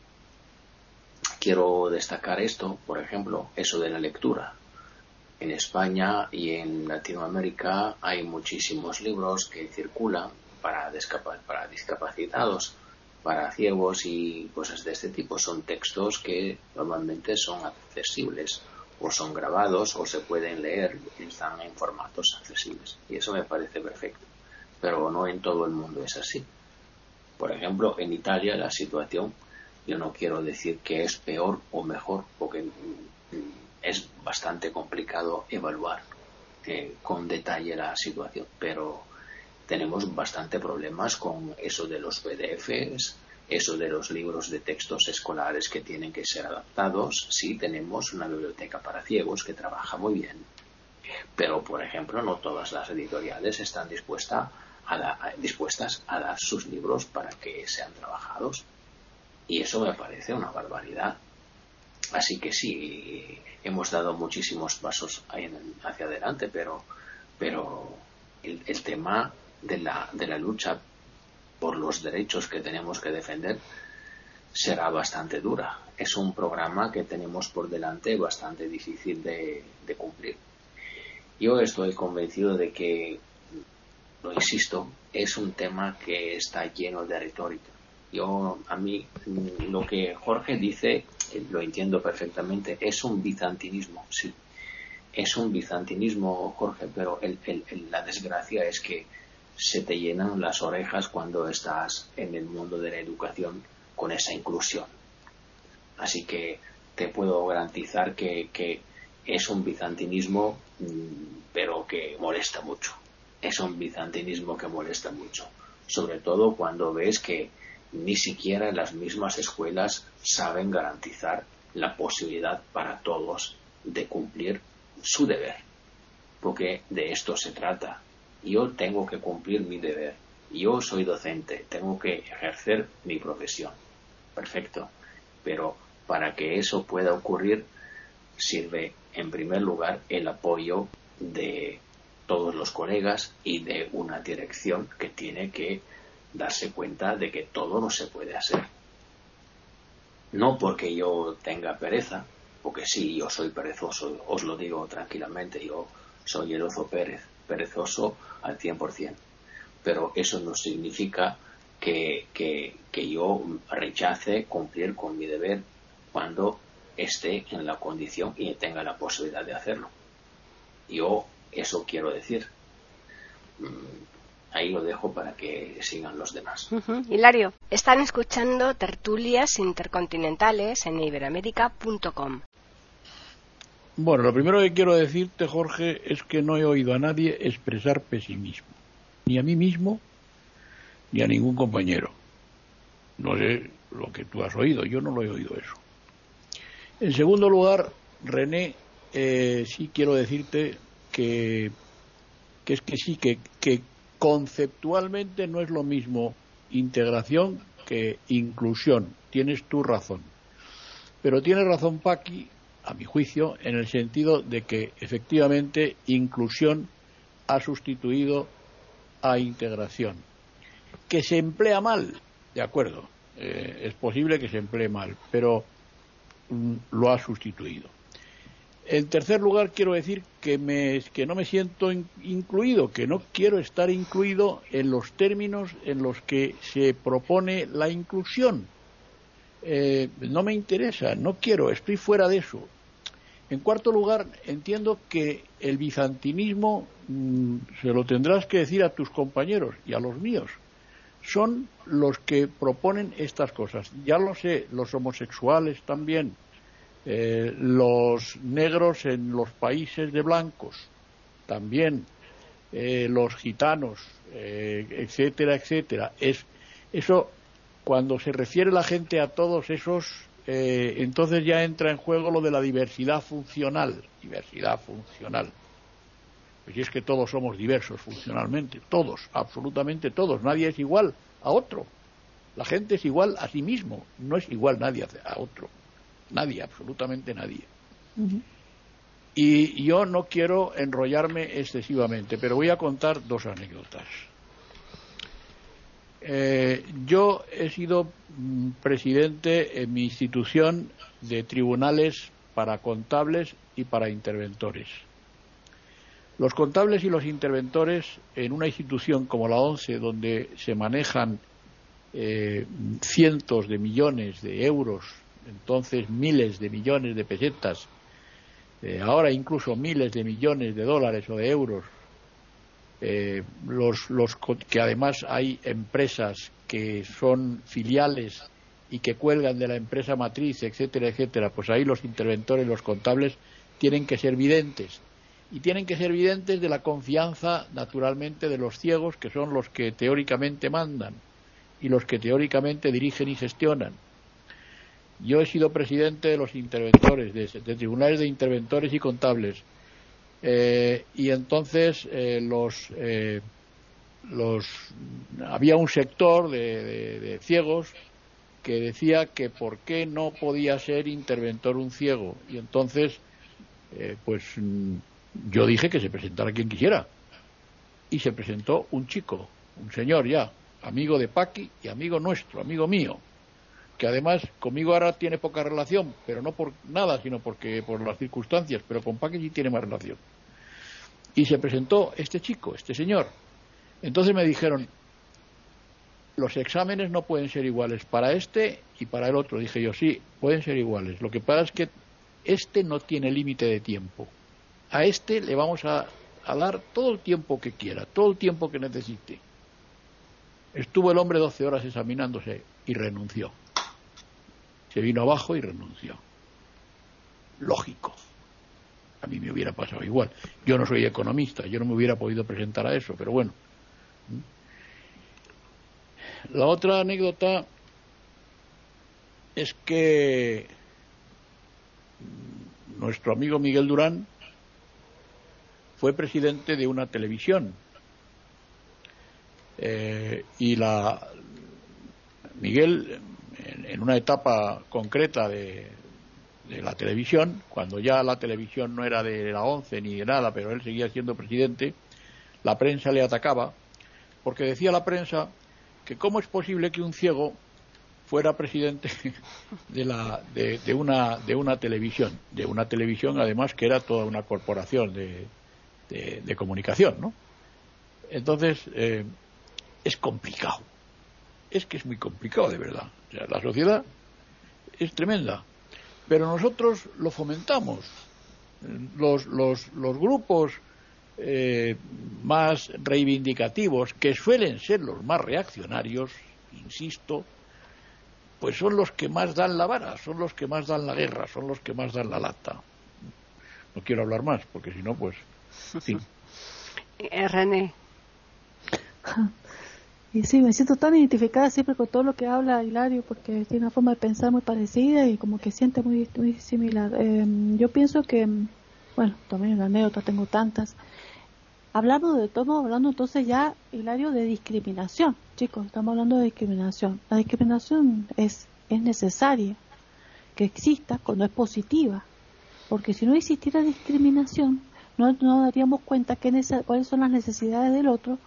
quiero destacar esto, por ejemplo, eso de la lectura en España y en Latinoamérica hay muchísimos libros que circulan para, para discapacitados, para ciegos y cosas de este tipo. Son textos que normalmente son accesibles o son grabados o se pueden leer están en formatos accesibles. Y eso me parece perfecto. Pero no en todo el mundo es así. Por ejemplo, en Italia la situación, yo no quiero decir que es peor o mejor, porque es bastante complicado evaluar eh, con detalle la situación, pero tenemos bastante problemas con eso de los PDFs, eso de los libros de textos escolares que tienen que ser adaptados. Sí, tenemos una biblioteca para ciegos que trabaja muy bien, pero por ejemplo no todas las editoriales están dispuestas a, dispuestas a dar sus libros para que sean trabajados. Y eso me parece una barbaridad. Así que sí, hemos dado muchísimos pasos hacia adelante, pero, pero el, tema de la, de la lucha por los derechos que tenemos que defender será bastante dura. Es un programa que tenemos por delante bastante difícil de, de cumplir. Yo estoy convencido de que, lo insisto, es un tema que está lleno de retórica. Yo, a mí, lo que Jorge dice lo entiendo perfectamente, es un bizantinismo, sí. Es un bizantinismo, Jorge, pero la desgracia es que se te llenan las orejas cuando estás en el mundo de la educación con esa inclusión. Así que te puedo garantizar que, que es un bizantinismo, mm, pero que molesta mucho. Es un bizantinismo que molesta mucho. Sobre todo cuando ves que ni siquiera las mismas escuelas saben garantizar la posibilidad para todos de cumplir su deber. Porque de esto se trata. Yo tengo que cumplir mi deber. Yo soy docente, tengo que ejercer mi profesión. Perfecto. Pero para que eso pueda ocurrir, sirve en primer lugar el apoyo de todos los colegas y de una dirección que tiene que darse cuenta de que todo no se puede hacer. No porque yo tenga pereza, porque sí, yo soy perezoso, os lo digo tranquilamente, yo soy el oso Pérez, perezoso al 100%, pero eso no significa que, que, que yo rechace cumplir con mi deber cuando esté en la condición y tenga la posibilidad de hacerlo. Yo eso quiero decir. Ahí lo dejo para que sigan los demás. Hilario, están escuchando tertulias intercontinentales en iberamérica.com. Bueno, lo primero que quiero decirte, Jorge, es que no he oído a nadie expresar pesimismo, ni a mí mismo, ni a ningún compañero. No sé lo que tú has oído, yo no lo he oído eso. En segundo lugar, René, eh, sí quiero decirte que, que es que sí, que, que conceptualmente no es lo mismo integración que inclusión. Tienes tu razón. Pero tiene razón Paqui, a mi juicio, en el sentido de que efectivamente inclusión ha sustituido a integración. Que se emplea mal, de acuerdo, eh, es posible que se emplee mal, pero mm, lo ha sustituido. En tercer lugar, quiero decir que, me, no me siento incluido, que no quiero estar incluido en los términos en los que se propone la inclusión. Eh, no me interesa, no quiero, estoy fuera de eso. En cuarto lugar, entiendo que el bizantinismo mm, se lo tendrás que decir a tus compañeros y a los míos. Son los que proponen estas cosas. Ya lo sé, los homosexuales también, eh, los negros en los países de blancos, también eh, los gitanos, eh, etcétera, etcétera. Es, eso, cuando se refiere la gente a todos esos, entonces ya entra en juego lo de la diversidad funcional. Diversidad funcional. Pues es que todos somos diversos funcionalmente, todos, absolutamente todos. Nadie es igual a otro. La gente es igual a sí mismo, no es igual nadie a otro. Nadie, absolutamente nadie. Y yo no quiero enrollarme excesivamente, pero voy a contar dos anécdotas. Eh, yo he sido mm, presidente en mi institución de tribunales para contables y para interventores. Los contables y los interventores en una institución como la ONCE, donde se manejan eh, cientos de millones de euros entonces miles de millones de pesetas, eh, ahora incluso miles de millones de dólares o de euros, eh, los, los, que además hay empresas que son filiales y que cuelgan de la empresa matriz, etcétera, etcétera, pues ahí los interventores, los contables, tienen que ser videntes. Y tienen que ser videntes de la confianza, naturalmente, de los ciegos, que son los que teóricamente mandan y los que teóricamente dirigen y gestionan. Yo he sido presidente de los interventores, de, tribunales de interventores y contables. Eh, y entonces eh, los, eh, los, había un sector de, ciegos que decía que por qué no podía ser interventor un ciego. Y entonces, pues mm, yo dije que se presentara quien quisiera. Y se presentó un chico, un señor ya, amigo de Paqui y amigo nuestro, amigo mío que además conmigo ahora tiene poca relación, pero no por nada, sino porque por las circunstancias, pero con Paque sí tiene más relación. Y se presentó este chico, este señor. Entonces me dijeron, los exámenes no pueden ser iguales para este y para el otro. Dije yo, sí, pueden ser iguales. Lo que pasa es que este no tiene límite de tiempo. A este le vamos a a dar todo el tiempo que quiera, todo el tiempo que necesite. Estuvo el hombre 12 horas examinándose y renunció. Se vino abajo y renunció. Lógico. A mí me hubiera pasado igual. Yo no soy economista, yo no me hubiera podido presentar a eso, pero bueno. La otra anécdota es que nuestro amigo Miguel Durán fue presidente de una televisión eh, y la Miguel en, una etapa concreta de, de, la televisión cuando ya la televisión no era de la once ni de nada pero él seguía siendo presidente la prensa le atacaba porque decía la prensa que cómo es posible que un ciego fuera presidente de, la, de, una, de una televisión, de una televisión además que era toda una corporación de, de comunicación, ¿no? Entonces, eh, es complicado. Es que es muy complicado, de verdad. La sociedad es tremenda. Pero nosotros lo fomentamos. Los, los, los grupos eh, más reivindicativos, que suelen ser los más reaccionarios, insisto, pues son los que más dan la vara, son los que más dan la guerra, son los que más dan la lata. No quiero hablar más, porque si no, pues. Sí. Eh, René. Y sí, me siento tan identificada siempre con todo lo que habla Hilario, porque tiene una forma de pensar muy parecida y como que siente muy, muy similar. Em, yo pienso que, bueno, también una anécdota, tengo tantas. Hablando de todo, hablando entonces ya, Hilario, de discriminación. Chicos, estamos hablando de discriminación. La discriminación es, es necesaria que exista cuando es positiva, porque si no existiera discriminación, no nos daríamos cuenta que cuáles son las necesidades del otro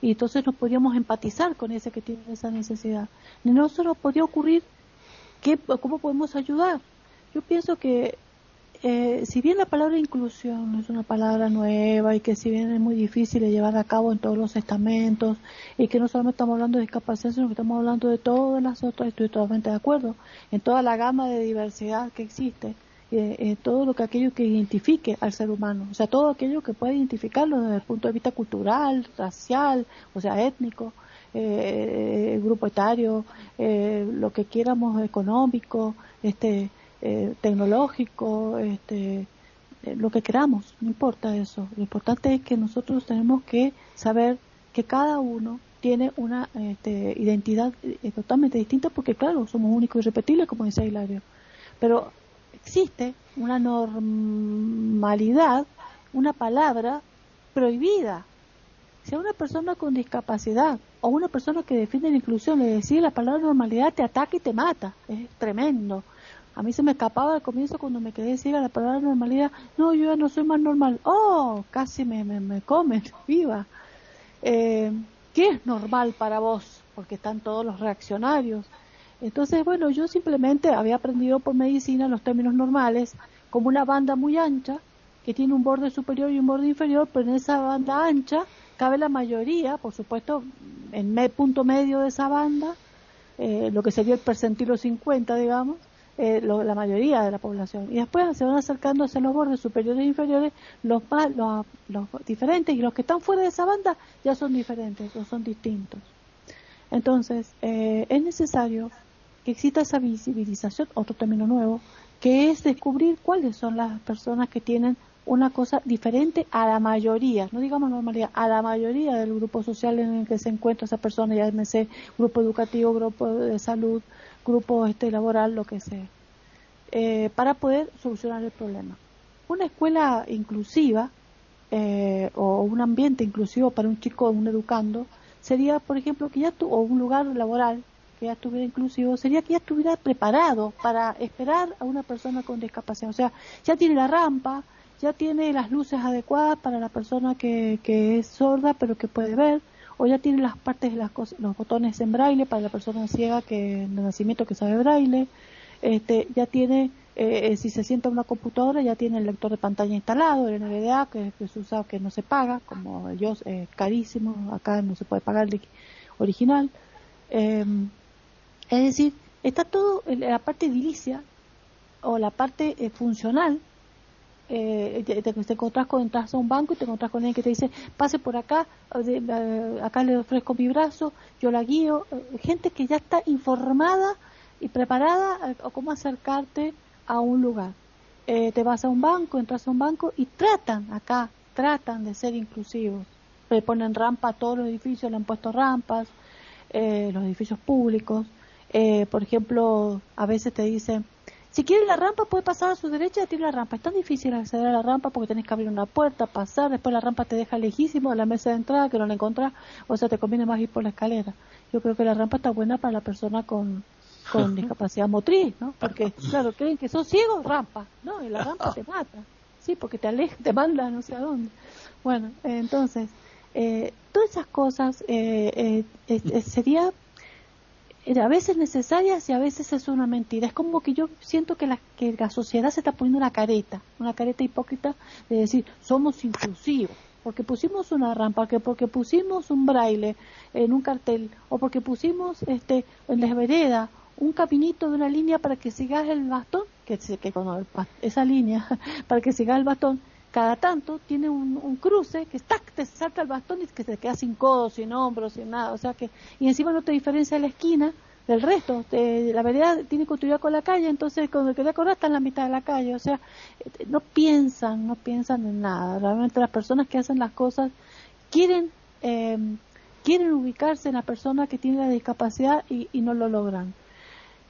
y entonces nos podríamos empatizar con ese que tiene esa necesidad. No se nos podría ocurrir qué, cómo podemos ayudar. Yo pienso que eh, si bien la palabra inclusión es una palabra nueva y que si bien es muy difícil de llevar a cabo en todos los estamentos y que no solamente estamos hablando de discapacidad, sino que estamos hablando de todas las otras, estoy totalmente de acuerdo, en toda la gama de diversidad que existe, eh, eh, todo lo que aquello que identifique al ser humano, o sea, todo aquello que puede identificarlo desde el punto de vista cultural, racial, o sea, étnico, eh, grupo etario, lo que quieramos económico, este, tecnológico, este, lo que queramos, no importa eso. Lo importante es que nosotros tenemos que saber que cada uno tiene una este, identidad totalmente distinta porque, claro, somos únicos y repetibles, como dice Hilario. Pero existe una normalidad, una palabra prohibida. Si a una persona con discapacidad o una persona que defiende la inclusión le decía la palabra normalidad, te ataca y te mata. Es tremendo. A mí se me escapaba al comienzo cuando me quedé ciega la palabra normalidad. No, yo ya no soy más normal. Oh, casi me, me, me comen, viva. Eh, ¿Qué es normal para vos? Porque están todos los reaccionarios. Entonces, bueno, yo simplemente había aprendido por medicina los términos normales como una banda muy ancha que tiene un borde superior y un borde inferior, pero en esa banda ancha cabe la mayoría, por supuesto, en punto medio de esa banda, eh, lo que sería el percentilo 50, digamos, eh, la mayoría de la población. Y después se van acercando hacia los bordes superiores e inferiores los, más, los diferentes y los que están fuera de esa banda ya son diferentes, o son distintos. Entonces, eh, es necesario que exista esa visibilización, otro término nuevo, que es descubrir cuáles son las personas que tienen una cosa diferente a la mayoría, no digamos normalidad, a la mayoría del grupo social en el que se encuentra esa persona, ya sé, grupo educativo, grupo de salud, grupo este laboral, lo que sea, eh, para poder solucionar el problema. Una escuela inclusiva eh, o un ambiente inclusivo para un chico, un educando, sería, por ejemplo, que ya tu, o un lugar laboral que ya estuviera inclusivo sería que ya estuviera preparado para esperar a una persona con discapacidad. O sea, ya tiene la rampa, ya tiene las luces adecuadas para la persona que, que es sorda pero que puede ver, o ya tiene las partes de las los botones en braille para la persona ciega que de nacimiento que sabe braille, este, ya tiene, eh, eh, si se sienta una computadora, ya tiene el lector de pantalla instalado, el NVDA, que, que se usa, que no se paga, como yo, eh, carísimo, acá no se puede pagar el original. Eh, es decir, está todo, la parte edilicia o la parte eh, funcional te, te encontrás con, entras a un banco y te encontrás con alguien que te dice, pase por acá, acá le ofrezco mi brazo, yo la guío. Gente que ya está informada y preparada a, cómo acercarte a un lugar. Eh, te vas a un banco, entras a un banco y tratan acá, tratan de ser inclusivos. Le ponen rampa a todos los edificios, le han puesto rampas, los edificios públicos. por ejemplo, a veces te dicen, si quiere la rampa, puede pasar a su derecha y tiene la rampa. Es tan difícil acceder a la rampa porque tenés que abrir una puerta, pasar, después la rampa te deja lejísimo de la mesa de entrada que no la encontrás, o sea, te conviene más ir por la escalera. Yo creo que la rampa está buena para la persona con, con discapacidad motriz, ¿no? Porque, claro, creen que son ciegos, rampa, ¿no? Y la rampa te mata, sí, porque te aleja, te manda no sé a dónde. Bueno, entonces, eh, todas esas cosas eh, eh, sería a veces necesarias y a veces es una mentira. Es como que yo siento que la, que la sociedad se está poniendo una careta, una careta hipócrita de decir somos inclusivos, porque pusimos una rampa, que porque pusimos un braille en un cartel o porque pusimos este en la vereda un caminito de una línea para que sigas el bastón, que, que con esa línea para que sigas el bastón. Cada tanto tiene un, cruce que está, te salta el bastón y que se queda sin codos, sin hombros, sin nada, o sea que, y encima no te diferencia la esquina del resto, la vereda tiene continuidad con la calle, entonces cuando queda con está en la mitad de la calle, o sea, eh, no piensan, no piensan en nada, realmente las personas que hacen las cosas quieren, eh, quieren ubicarse en la persona que tiene la discapacidad y no lo logran.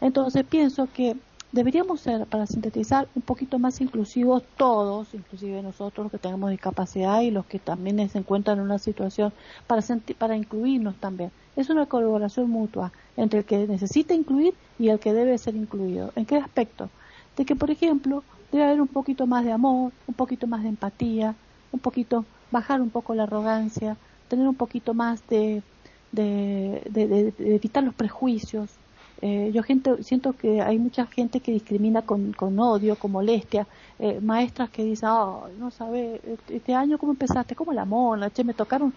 Entonces pienso que deberíamos ser, para sintetizar, un poquito más inclusivos todos, inclusive nosotros los que tenemos discapacidad y los que también se encuentran en una situación, para, para incluirnos también. Es una colaboración mutua entre el que necesita incluir y el que debe ser incluido. ¿En qué aspecto? De que, por ejemplo, debe haber un poquito más de amor, un poquito más de empatía, un poquito, bajar un poco la arrogancia, tener un poquito más de, de evitar los prejuicios, eh, yo gente, siento que hay mucha gente que discrimina con, con odio, con molestia, eh, maestras que dicen, oh, no sabe, este, este año cómo empezaste, como la mona, che, me tocaron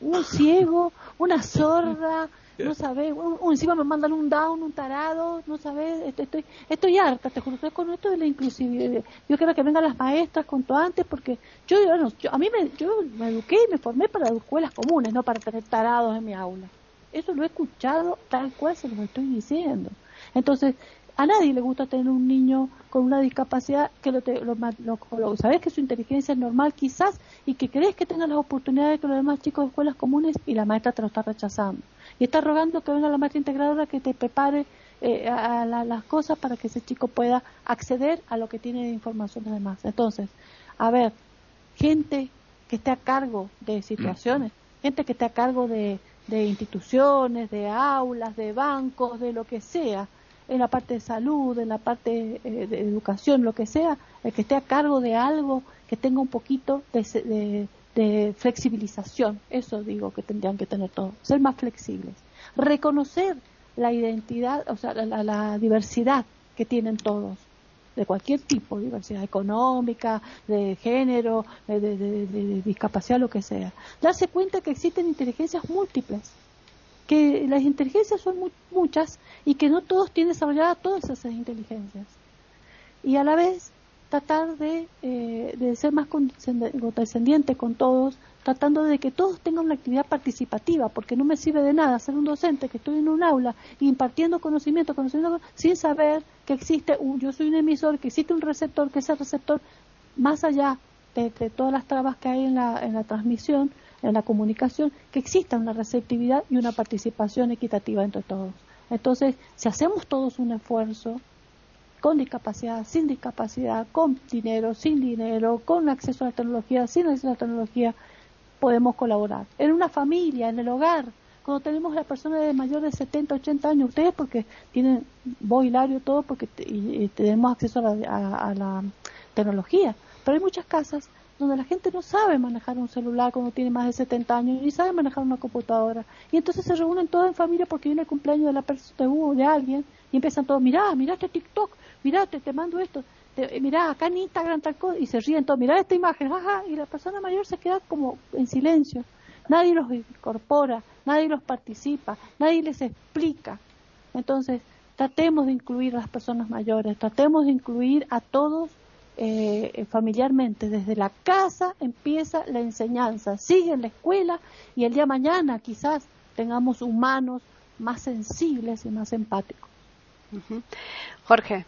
un ciego, una sorda, no sabes, encima me mandan un down, un tarado, no sabes, este, estoy, estoy harta, te juro, con esto de la inclusividad. Yo quiero que vengan las maestras cuanto antes, porque yo, bueno, yo, a mí me, yo me eduqué y me formé para escuelas comunes, no para tener tarados en mi aula. Eso lo he escuchado tal cual se lo estoy diciendo. Entonces, a nadie le gusta tener un niño con una discapacidad que lo, lo, sabes que su inteligencia es normal quizás y que crees que tenga las oportunidades que los demás chicos de escuelas comunes y la maestra te lo está rechazando. Y está rogando que venga la maestra integradora que te prepare eh, a, las cosas para que ese chico pueda acceder a lo que tiene de información de demás. Entonces, a ver, gente que esté a cargo de situaciones, gente que esté a cargo de, de instituciones, de aulas, de bancos, de lo que sea, en la parte de salud, en la parte eh, de educación, lo que sea, el que esté a cargo de algo que tenga un poquito de, flexibilización. Eso digo que tendrían que tener todos, ser más flexibles. Reconocer la identidad, o sea, la diversidad que tienen todos de cualquier tipo, diversidad económica, de género, de, discapacidad, lo que sea. Darse cuenta que existen inteligencias múltiples, que las inteligencias son muchas y que no todos tienen desarrolladas todas esas inteligencias. Y a la vez tratar de, eh, de ser más condescendiente con todos, tratando de que todos tengan una actividad participativa, porque no me sirve de nada ser un docente que estoy en un aula impartiendo conocimiento, conocimiento sin saber que existe un, yo soy un emisor, que existe un receptor, que ese receptor, más allá de, todas las trabas que hay en la, en la transmisión, en la comunicación, que exista una receptividad y una participación equitativa entre todos. Entonces, si hacemos todos un esfuerzo, con discapacidad, sin discapacidad, con dinero, sin dinero, con acceso a la tecnología, sin acceso a la tecnología, podemos colaborar. En una familia, en el hogar, cuando tenemos a la persona de mayor de 70, 80 años, ustedes porque tienen voz hilario todo, porque y, tenemos acceso a la, tecnología, pero hay muchas casas donde la gente no sabe manejar un celular cuando tiene más de 70 años, ni sabe manejar una computadora. Y entonces se reúnen todos en familia porque viene el cumpleaños de la persona de alguien y empiezan todos, mirá, mirá este TikTok, mirá, te mando esto te, mirá, acá en Instagram tal cosa, y se ríen todos, mirá esta imagen, ajá, y la persona mayor se queda como en silencio. Nadie los incorpora, nadie los participa, nadie les explica. Entonces, tratemos de incluir a las personas mayores, tratemos de incluir a todos eh, familiarmente, desde la casa empieza la enseñanza, sigue en la escuela y el día de mañana quizás tengamos humanos más sensibles y más empáticos. Jorge.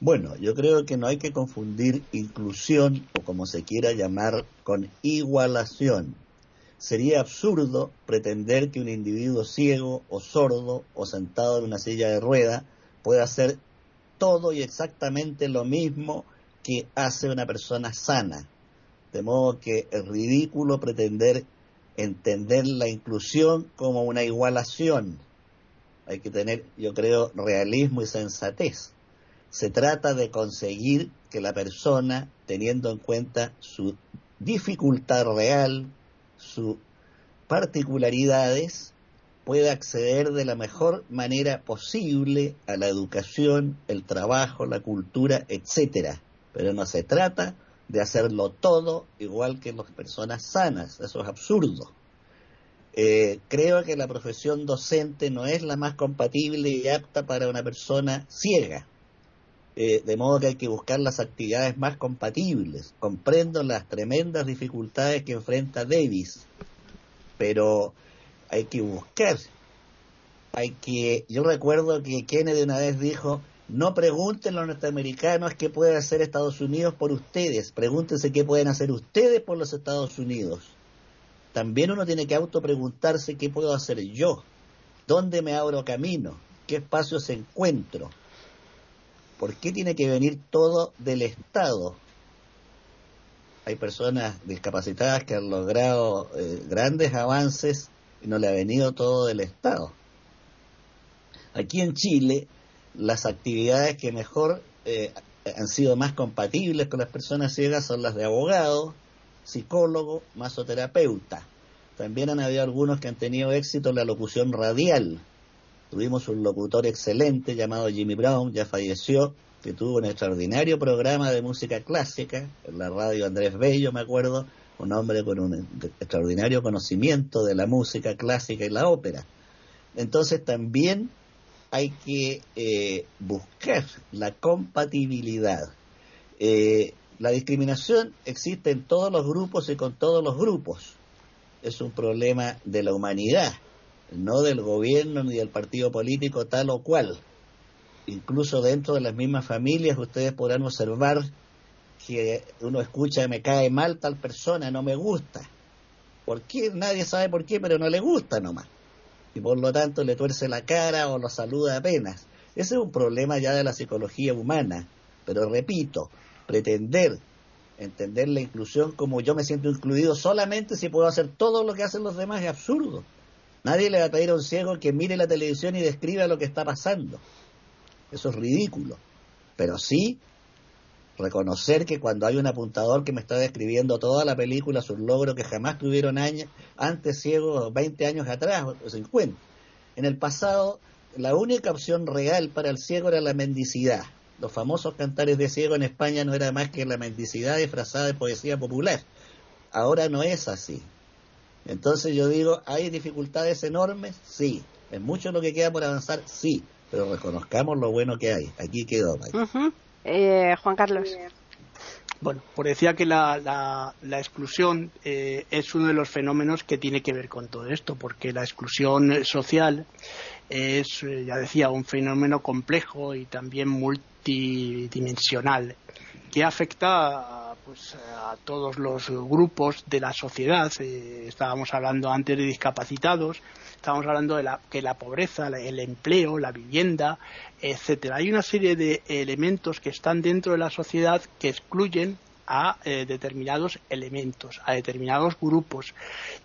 Bueno, yo creo que no hay que confundir inclusión o como se quiera llamar con igualación. Sería absurdo pretender que un individuo ciego o sordo o sentado en una silla de rueda pueda hacer todo y exactamente lo mismo que hace una persona sana. De modo que es ridículo pretender entender la inclusión como una igualación. Hay que tener, yo creo, realismo y sensatez. Se trata de conseguir que la persona, teniendo en cuenta su dificultad real, sus particularidades, pueda acceder de la mejor manera posible a la educación, el trabajo, la cultura, etcétera. Pero no se trata de hacerlo todo igual que las personas sanas. Eso es absurdo. Eh, creo que la profesión docente no es la más compatible y apta para una persona ciega. Eh, de modo que hay que buscar las actividades más compatibles. Comprendo las tremendas dificultades que enfrenta Davis, pero hay que buscar, hay que, yo recuerdo que Kennedy una vez dijo, no pregunten los norteamericanos qué puede hacer Estados Unidos por ustedes, pregúntense qué pueden hacer ustedes por los Estados Unidos. También uno tiene que autopreguntarse qué puedo hacer yo, dónde me abro camino, qué espacios encuentro, por qué tiene que venir todo del Estado. Hay personas discapacitadas que han logrado eh, grandes avances y no le ha venido todo del Estado. Aquí en Chile, las actividades que mejor eh, han sido más compatibles con las personas ciegas son las de abogado, psicólogo, masoterapeuta. También han habido algunos que han tenido éxito en la locución radial. Tuvimos un locutor excelente llamado Jimmy Brown, ya falleció, que tuvo un extraordinario programa de música clásica en la radio Andrés Bello, me acuerdo, un hombre con un extraordinario conocimiento de la música clásica y la ópera. Entonces también hay que eh, buscar la compatibilidad. Eh, la discriminación existe en todos los grupos y con todos los grupos. Es un problema de la humanidad, no del gobierno ni del partido político tal o cual. Incluso dentro de las mismas familias ustedes podrán observar que uno escucha me cae mal tal persona, no me gusta. ¿Por qué? Nadie sabe por qué, pero no le gusta nomás. Y por lo tanto le tuerce la cara o lo saluda apenas. Ese es un problema ya de la psicología humana. Pero repito, pretender entender la inclusión como yo me siento incluido solamente si puedo hacer todo lo que hacen los demás es absurdo. Nadie le va a pedir a un ciego que mire la televisión y describa lo que está pasando. Eso es ridículo. Pero sí reconocer que cuando hay un apuntador que me está describiendo toda la película, un logro que jamás tuvieron años, antes ciegos 20 años atrás o 50. En el pasado, la única opción real para el ciego era la mendicidad. Los famosos cantares de ciego en España no era más que la mendicidad disfrazada de poesía popular. Ahora no es así. Entonces yo digo, ¿hay dificultades enormes? Sí. ¿Es mucho lo que queda por avanzar? Sí. Pero reconozcamos lo bueno que hay. Aquí quedó. Eh, Juan Carlos. Bueno, por decía que la, la, exclusión eh, es uno de los fenómenos que tiene que ver con todo esto, porque la exclusión social es, eh, ya decía, un fenómeno complejo y también multidimensional que afecta pues, a todos los grupos de la sociedad. estábamos hablando antes de discapacitados, Estamos hablando de la, que la pobreza, el empleo, la vivienda, etcétera. Hay una serie de elementos que están dentro de la sociedad que excluyen a eh, determinados elementos, a determinados grupos.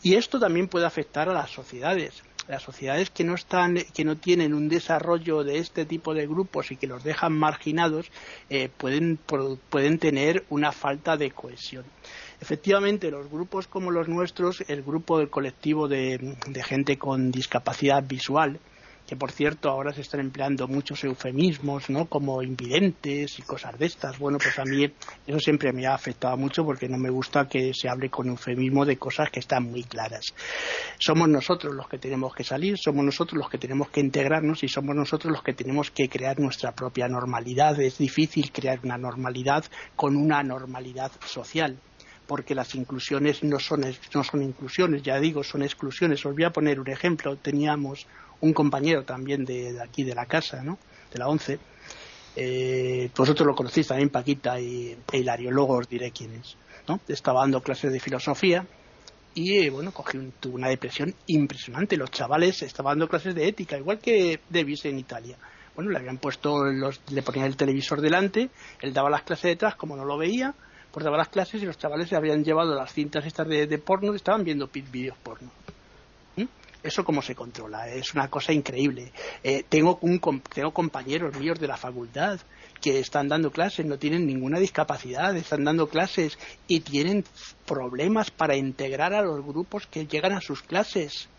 Y esto también puede afectar a las sociedades. Las sociedades que no están, que no tienen un desarrollo de este tipo de grupos y que los dejan marginados, eh, pueden, pueden tener una falta de cohesión. Efectivamente, los grupos como los nuestros, el grupo del colectivo de, gente con discapacidad visual, que por cierto ahora se están empleando muchos eufemismos, ¿no? Como invidentes y cosas de estas. Bueno, pues a mí eso siempre me ha afectado mucho porque no me gusta que se hable con eufemismo de cosas que están muy claras. Somos nosotros los que tenemos que salir, somos nosotros los que tenemos que integrarnos y somos nosotros los que tenemos que crear nuestra propia normalidad. Es difícil crear una normalidad con una normalidad social porque las inclusiones no son, no son inclusiones, ya digo, son exclusiones. Os voy a poner un ejemplo. Teníamos un compañero también de, aquí de la casa, ¿no? de la ONCE. Eh, vosotros lo conocéis también, Paquita y e Hilario, luego os diré quién es. ¿no? Estaba dando clases de filosofía y eh, bueno, cogí tuvo una depresión impresionante. Los chavales estaban dando clases de ética, igual que Davis en Italia. Bueno, le habían puesto, le ponían el televisor delante, él daba las clases detrás, como no lo veía, pues daba las clases y los chavales se habían llevado las cintas estas de, de porno, estaban viendo vídeos porno. Eso cómo se controla, es una cosa increíble. Eh, tengo, tengo compañeros míos de la facultad que están dando clases, no tienen ninguna discapacidad, están dando clases y tienen problemas para integrar a los grupos que llegan a sus clases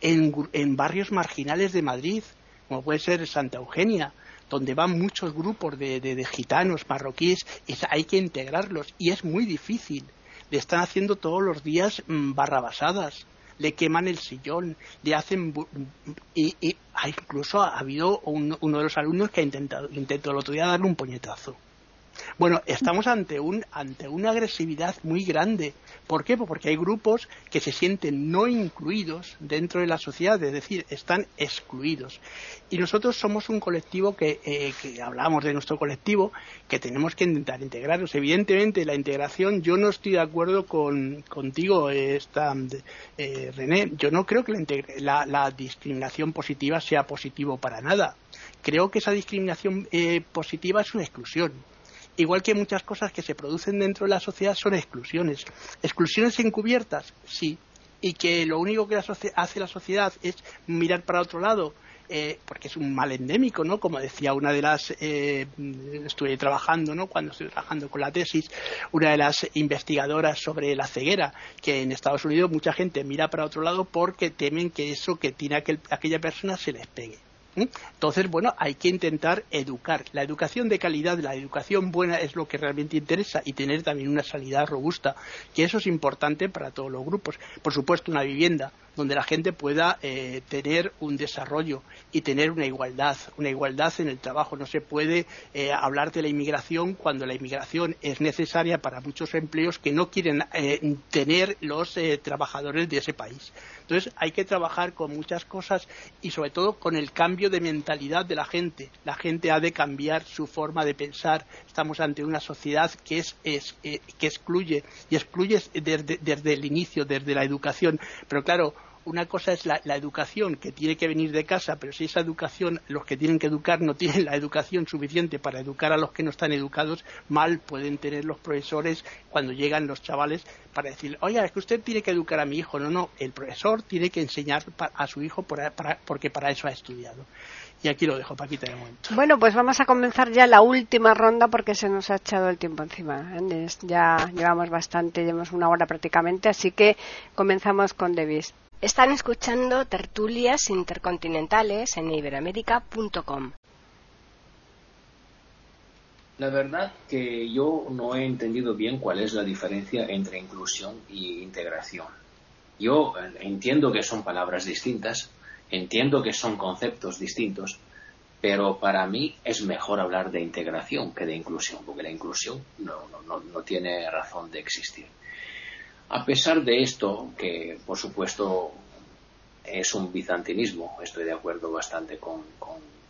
en, en barrios marginales de Madrid, como puede ser Santa Eugenia, donde van muchos grupos de, gitanos, marroquíes, y hay que integrarlos y es muy difícil. Le están haciendo todos los días mm, barrabasadas, le queman el sillón, le hacen y, incluso ha habido uno de los alumnos que ha intentado intentó el otro día darle un puñetazo. Bueno, estamos ante, un, ante una agresividad muy grande. ¿Por qué? Pues porque hay grupos que se sienten no incluidos dentro de la sociedad, es decir, están excluidos. Y nosotros somos un colectivo que, eh, que hablamos de nuestro colectivo, que tenemos que intentar integrarnos. Evidentemente, la integración, yo no estoy de acuerdo con, contigo, esta, eh, René. Yo no creo que la, la, discriminación positiva sea positivo para nada. Creo que esa discriminación eh, positiva es una exclusión Igual que muchas cosas que se producen dentro de la sociedad son exclusiones. Exclusiones encubiertas, sí. Y que lo único que hace la sociedad es mirar para otro lado, eh, porque es un mal endémico, ¿no? Como decía una de las, eh, estuve trabajando, ¿no? Cuando estoy trabajando con la tesis, una de las investigadoras sobre la ceguera, que en Estados Unidos mucha gente mira para otro lado porque temen que eso que tiene aquella persona se les pegue. Entonces, bueno, hay que intentar educar. La educación de calidad, la educación buena es lo que realmente interesa y tener también una sanidad robusta, que eso es importante para todos los grupos. Por supuesto, una vivienda donde la gente pueda eh, tener un desarrollo y tener una igualdad, una igualdad en el trabajo. No se puede eh, hablar de la inmigración cuando la inmigración es necesaria para muchos empleos que no quieren eh, tener los trabajadores de ese país. Entonces hay que trabajar con muchas cosas y sobre todo con el cambio de mentalidad de la gente. La gente ha de cambiar su forma de pensar. Estamos ante una sociedad que es, que excluye y excluye desde el inicio, desde la educación. Pero claro, una cosa es la, educación que tiene que venir de casa, pero si esa educación, los que tienen que educar no tienen la educación suficiente para educar a los que no están educados, mal pueden tener los profesores cuando llegan los chavales para decir, oye, es que usted tiene que educar a mi hijo. No, no, el profesor tiene que enseñar a su hijo porque para eso ha estudiado. Y aquí lo dejo, Paquita, de momento. Bueno, pues vamos a comenzar ya la última ronda porque se nos ha echado el tiempo encima. ¿eh? Ya llevamos bastante, llevamos una hora prácticamente, así que comenzamos con Davis. Están escuchando tertulias intercontinentales en iberoamérica.com. La verdad que yo no he entendido bien cuál es la diferencia entre inclusión y integración. Yo eh, entiendo que son palabras distintas, entiendo que son conceptos distintos, pero para mí es mejor hablar de integración que de inclusión, porque la inclusión no tiene razón de existir. A pesar de esto, que por supuesto es un bizantinismo, estoy de acuerdo bastante con,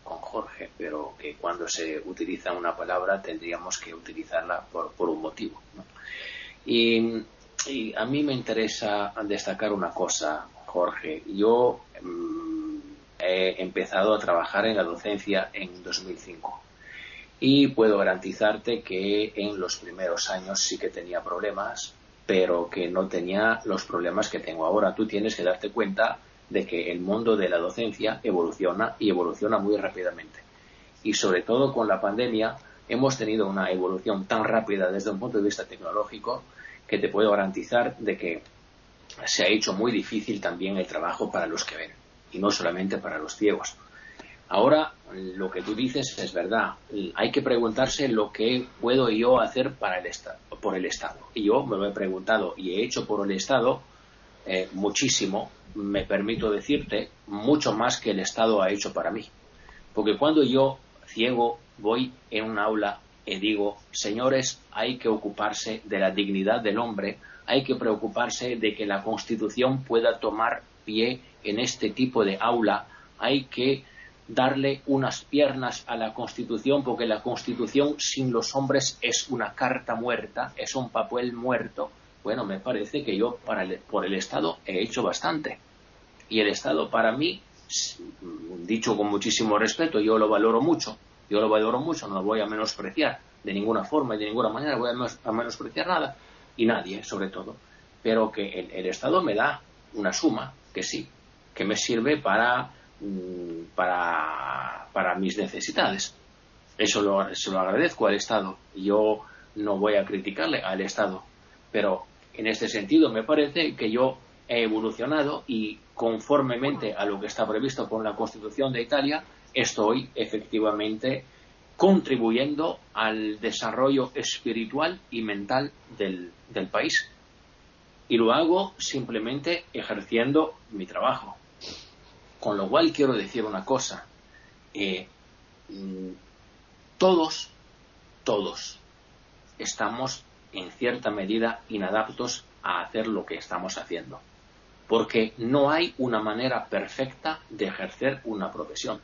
Jorge, pero que cuando se utiliza una palabra tendríamos que utilizarla por, un motivo. Y, a mí me interesa destacar una cosa, Jorge. Yo mm, he empezado a trabajar en la docencia en 2005 y puedo garantizarte que en los primeros años sí que tenía problemas pero que no tenía los problemas que tengo ahora. Tú tienes que darte cuenta de que el mundo de la docencia evoluciona y evoluciona muy rápidamente. Y sobre todo con la pandemia hemos tenido una evolución tan rápida desde un punto de vista tecnológico que te puedo garantizar de que se ha hecho muy difícil también el trabajo para los que ven y no solamente para los ciegos. Ahora, lo que tú dices es verdad. Hay que preguntarse lo que puedo yo hacer para el por el Estado. Y yo me lo he preguntado y he hecho por el Estado eh, muchísimo, me permito decirte, mucho más que el Estado ha hecho para mí. Porque cuando yo, ciego, voy en un aula y digo, señores, hay que ocuparse de la dignidad del hombre, hay que preocuparse de que la Constitución pueda tomar pie en este tipo de aula, hay que darle unas piernas a la Constitución, porque la Constitución sin los hombres es una carta muerta, es un papel muerto. Bueno, me parece que yo para por el Estado he hecho bastante. Y el Estado para mí, dicho con muchísimo respeto, yo lo valoro mucho, yo lo valoro mucho, no lo voy a menospreciar de ninguna forma y de ninguna manera, voy a menospreciar nada, y nadie sobre todo, pero que el Estado me da una suma, que sí, que me sirve para para, para mis necesidades. Eso lo, se lo agradezco al Estado. Yo no voy a criticarle al Estado, pero en este sentido me parece que yo he evolucionado y conformemente a lo que está previsto con la Constitución de Italia, estoy efectivamente contribuyendo al desarrollo espiritual y mental del país. Y lo hago simplemente ejerciendo mi trabajo. Con lo cual quiero decir una cosa. Eh, mm, todos, todos estamos en cierta medida inadaptos a hacer lo que estamos haciendo. Porque no hay una manera perfecta de ejercer una profesión.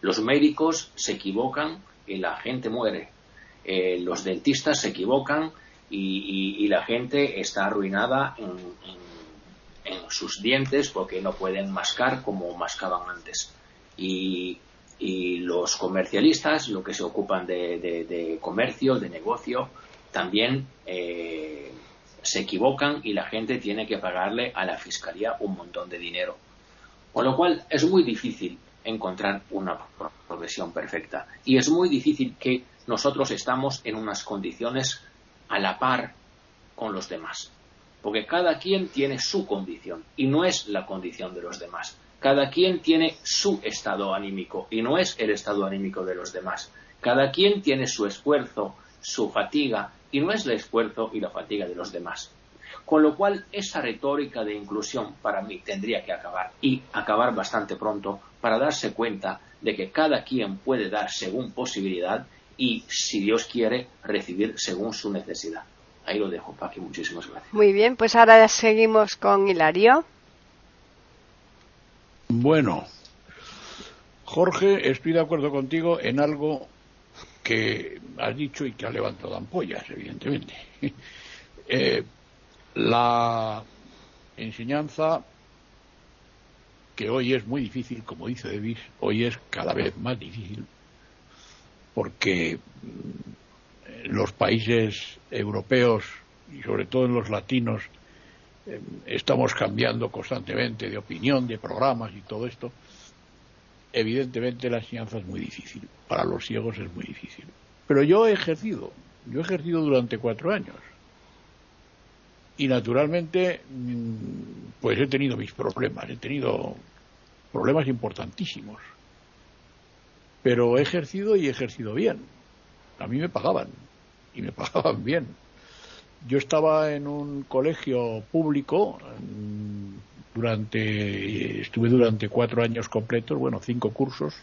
Los médicos se equivocan y la gente muere. Eh, los dentistas se equivocan y, la gente está arruinada en sus dientes porque no pueden mascar como mascaban antes. Y, los comercialistas, lo que se ocupan de, comercio, de negocio, también eh, se equivocan y la gente tiene que pagarle a la fiscalía un montón de dinero. Con lo cual es muy difícil encontrar una profesión perfecta y es muy difícil que nosotros estamos en unas condiciones a la par con los demás porque cada quien tiene su condición y no es la condición de los demás. Cada quien tiene su estado anímico y no es el estado anímico de los demás. Cada quien tiene su esfuerzo, su fatiga y no es el esfuerzo y la fatiga de los demás. Con lo cual, esa retórica de inclusión para mí tendría que acabar y acabar bastante pronto para darse cuenta de que cada quien puede dar según posibilidad y, si Dios quiere, recibir según su necesidad. Ahí lo dejo, Paqui. Muchísimas gracias. Muy bien, pues ahora seguimos con Hilario. Bueno, Jorge, estoy de acuerdo contigo en algo que has dicho y que ha levantado ampollas, evidentemente. Eh, la enseñanza que hoy es muy difícil, como dice Davis, hoy es cada vez más difícil, porque los países europeos y sobre todo en los latinos eh, estamos cambiando constantemente de opinión, de programas y todo esto, evidentemente la enseñanza es muy difícil. Para los ciegos es muy difícil. Pero yo he ejercido, yo he ejercido durante cuatro años. Y naturalmente, mm, pues he tenido mis problemas, he tenido problemas importantísimos. Pero he ejercido y he ejercido bien. A mí me pagaban y me pagaban bien. Yo estaba en un colegio público durante estuve durante cuatro años completos, bueno, cinco cursos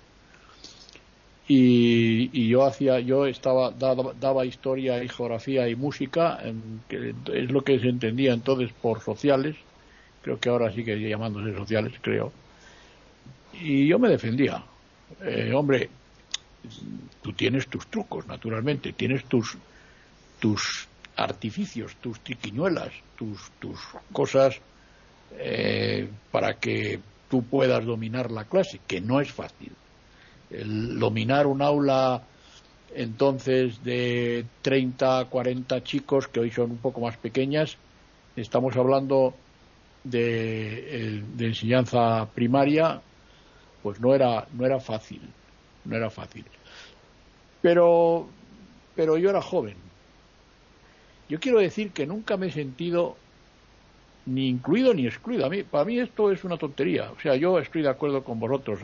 y, yo hacía yo estaba daba, historia y geografía y música que es lo que se entendía entonces por sociales creo que ahora sí que llamándose sociales creo y yo me defendía eh, hombre tú tienes tus trucos naturalmente tienes tus tus artificios, tus triquiñuelas, tus, tus cosas eh, para que tú puedas dominar la clase, que no es fácil. El dominar un aula entonces de 30, 40 chicos, que hoy son un poco más pequeñas, estamos hablando de, de enseñanza primaria, pues no era, no era fácil, no era fácil. Pero, pero yo era joven, yo quiero decir que nunca me he sentido ni incluido ni excluido. A mí, para mí esto es una tontería. O sea, yo estoy de acuerdo con vosotros.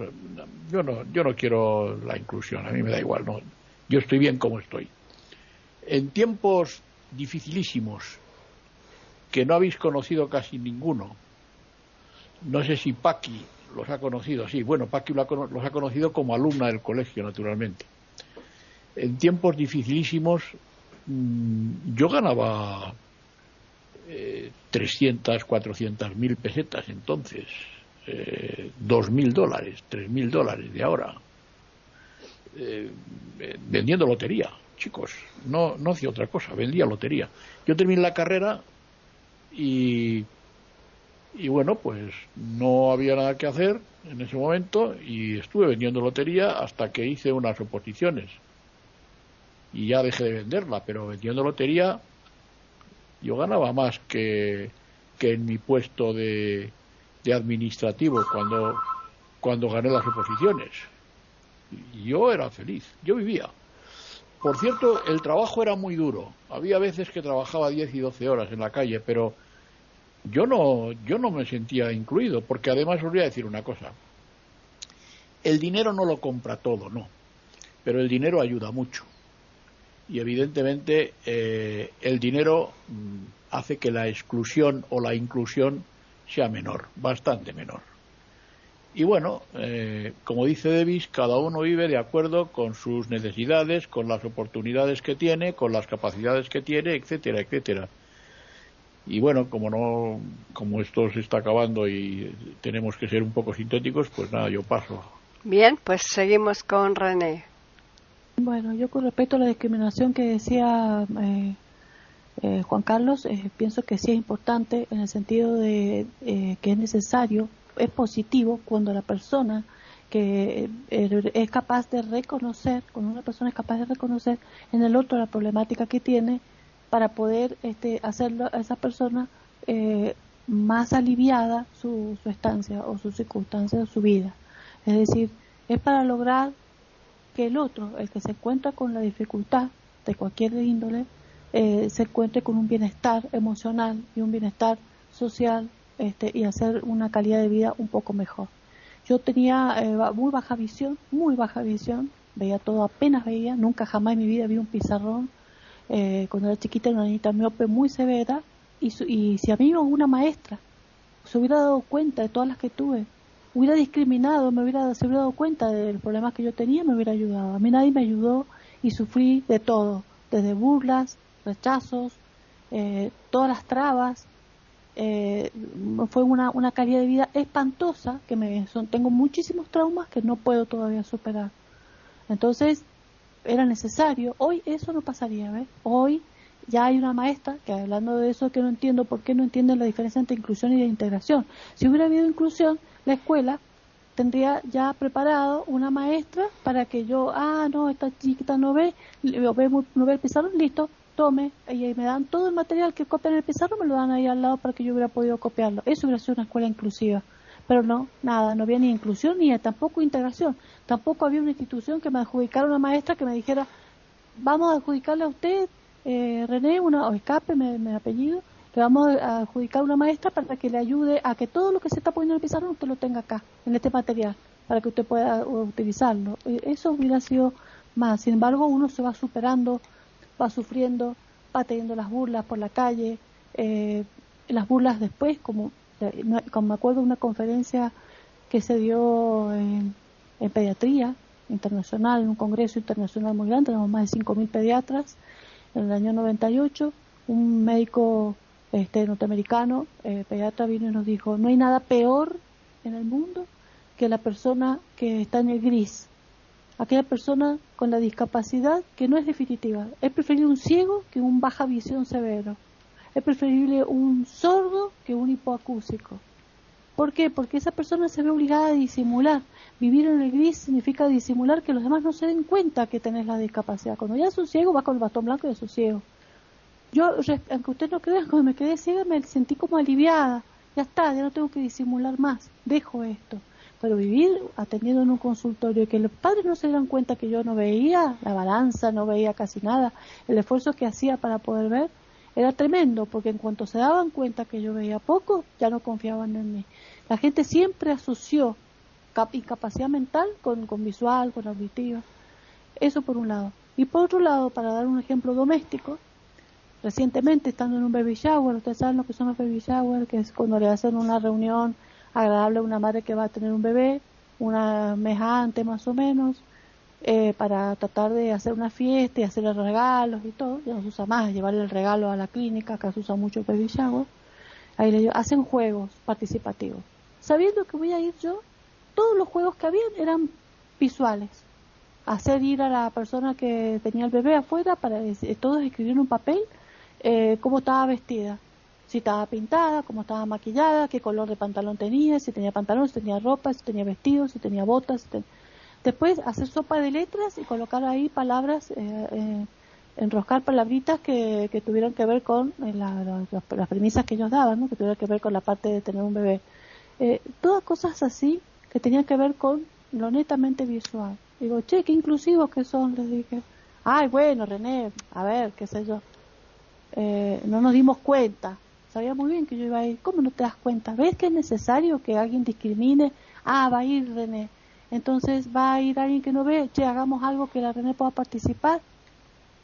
Yo no, yo no quiero la inclusión. A mí me da igual. No, yo estoy bien como estoy. En tiempos dificilísimos que no habéis conocido casi ninguno. No sé si Paqui los ha conocido. Sí, bueno, Paqui los ha conocido como alumna del colegio, naturalmente. En tiempos dificilísimos yo ganaba eh, 300, 400 mil pesetas entonces, eh, dos mil dólares, tres mil dólares de ahora, eh, vendiendo lotería, chicos, no, no hacía otra cosa, vendía lotería. Yo terminé la carrera y, y bueno, pues no había nada que hacer en ese momento y estuve vendiendo lotería hasta que hice unas oposiciones y ya dejé de venderla, pero vendiendo lotería yo ganaba más que, que en mi puesto de, administrativo cuando, cuando gané las oposiciones. Yo era feliz, yo vivía. Por cierto, el trabajo era muy duro. Había veces que trabajaba 10 y 12 horas en la calle, pero yo no, yo no me sentía incluido, porque además os voy a decir una cosa. El dinero no lo compra todo, no. Pero el dinero ayuda mucho y evidentemente eh, el dinero mm, hace que la exclusión o la inclusión sea menor, bastante menor. Y bueno, eh, como dice Davis, cada uno vive de acuerdo con sus necesidades, con las oportunidades que tiene, con las capacidades que tiene, etcétera, etcétera. Y bueno, como no, como esto se está acabando y tenemos que ser un poco sintéticos, pues nada, yo paso. Bien, pues seguimos con René. Bueno, yo con respecto a la discriminación que decía eh, eh, Juan Carlos, eh, pienso que sí es importante en el sentido de que es necesario, es positivo cuando la persona que es capaz de reconocer, cuando una persona es capaz de reconocer en el otro la problemática que tiene para poder este, hacerlo a esa persona más aliviada su, su estancia o su circunstancia o su vida. Es decir, es para lograr que el otro, el que se encuentra con la dificultad de cualquier índole, eh, se encuentre con un bienestar emocional y un bienestar social este, y hacer una calidad de vida un poco mejor. Yo tenía eh, muy baja visión, muy baja visión, veía todo, apenas veía, nunca jamás en mi vida vi un pizarrón. Eh, cuando era chiquita era una niñita miope muy severa y, y si a mí una maestra se hubiera dado cuenta de todas las que tuve, hubiera discriminado, me hubiera, se hubiera dado cuenta del problema que yo tenía, me hubiera ayudado. A mí nadie me ayudó y sufrí de todo, desde burlas, rechazos, eh, todas las trabas. Eh, fue una, una calidad de vida espantosa que me son, tengo muchísimos traumas que no puedo todavía superar. Entonces, era necesario. Hoy eso no pasaría, ¿ves? Hoy ya hay una maestra que hablando de eso que no entiendo por qué no entienden la diferencia entre inclusión y integración. Si hubiera habido inclusión, la escuela tendría ya preparado una maestra para que yo, ah, no, esta chiquita no ve, no ve, no ve el pizarrón, listo, tome, y ahí me dan todo el material que copian el pizarrón, me lo dan ahí al lado para que yo hubiera podido copiarlo. Eso hubiera sido una escuela inclusiva. Pero no, nada, no había ni inclusión ni tampoco integración. Tampoco había una institución que me adjudicara una maestra que me dijera, vamos a adjudicarle a usted, eh, René, una, o escape, me, me apellido, le vamos a adjudicar una maestra para que le ayude a que todo lo que se está poniendo en el pizarrón usted lo tenga acá, en este material, para que usted pueda utilizarlo. Eso hubiera sido más. Sin embargo, uno se va superando, va sufriendo, va teniendo las burlas por la calle, eh, las burlas después, como, como me acuerdo de una conferencia que se dio en, en pediatría internacional, en un congreso internacional muy grande, tenemos más de 5.000 pediatras, en el año 98, un médico este norteamericano, eh, pediatra, vino y nos dijo, no hay nada peor en el mundo que la persona que está en el gris, aquella persona con la discapacidad que no es definitiva. Es preferible un ciego que un baja visión severo. Es preferible un sordo que un hipoacúsico. ¿Por qué? Porque esa persona se ve obligada a disimular. Vivir en el gris significa disimular que los demás no se den cuenta que tenés la discapacidad. Cuando ya ciego, va con el bastón blanco y es ciego. Yo, aunque usted no crea, cuando me quedé ciega me sentí como aliviada. Ya está, ya no tengo que disimular más. Dejo esto. Pero vivir atendiendo en un consultorio y que los padres no se dieran cuenta que yo no veía la balanza, no veía casi nada, el esfuerzo que hacía para poder ver, era tremendo, porque en cuanto se daban cuenta que yo veía poco, ya no confiaban en mí. La gente siempre asoció incapacidad mental con, con visual, con auditiva. Eso por un lado. Y por otro lado, para dar un ejemplo doméstico, recientemente estando en un baby shower, ustedes saben lo que son los baby shower, que es cuando le hacen una reunión agradable a una madre que va a tener un bebé, una mejante más o menos, eh, para tratar de hacer una fiesta y hacerle regalos y todo, ya no se usa más, llevarle el regalo a la clínica, acá se usa mucho el baby shower, ahí le hacen juegos participativos. Sabiendo que voy a ir yo, todos los juegos que habían eran visuales. Hacer ir a la persona que tenía el bebé afuera para todos escribir un papel eh, cómo estaba vestida, si estaba pintada, cómo estaba maquillada, qué color de pantalón tenía, si tenía pantalón, si tenía ropa, si tenía vestido, si tenía botas. Después hacer sopa de letras y colocar ahí palabras, eh, eh, enroscar palabritas que, que, tuvieran que ver con las premisas que ellos daban, ¿no? que tuvieran que ver con la parte de tener un bebé. todas cosas así que tenían que ver con lo netamente visual. Digo, che, qué inclusivos que son, les dije. Ay, bueno, René, a ver, qué sé yo. Eh, no nos dimos cuenta. Sabía muy bien que yo iba a ir. ¿Cómo no te das cuenta? ¿Ves que es necesario que alguien discrimine? Ah, va a ir René. Entonces va a ir alguien que no ve. Che, hagamos algo que la René pueda participar.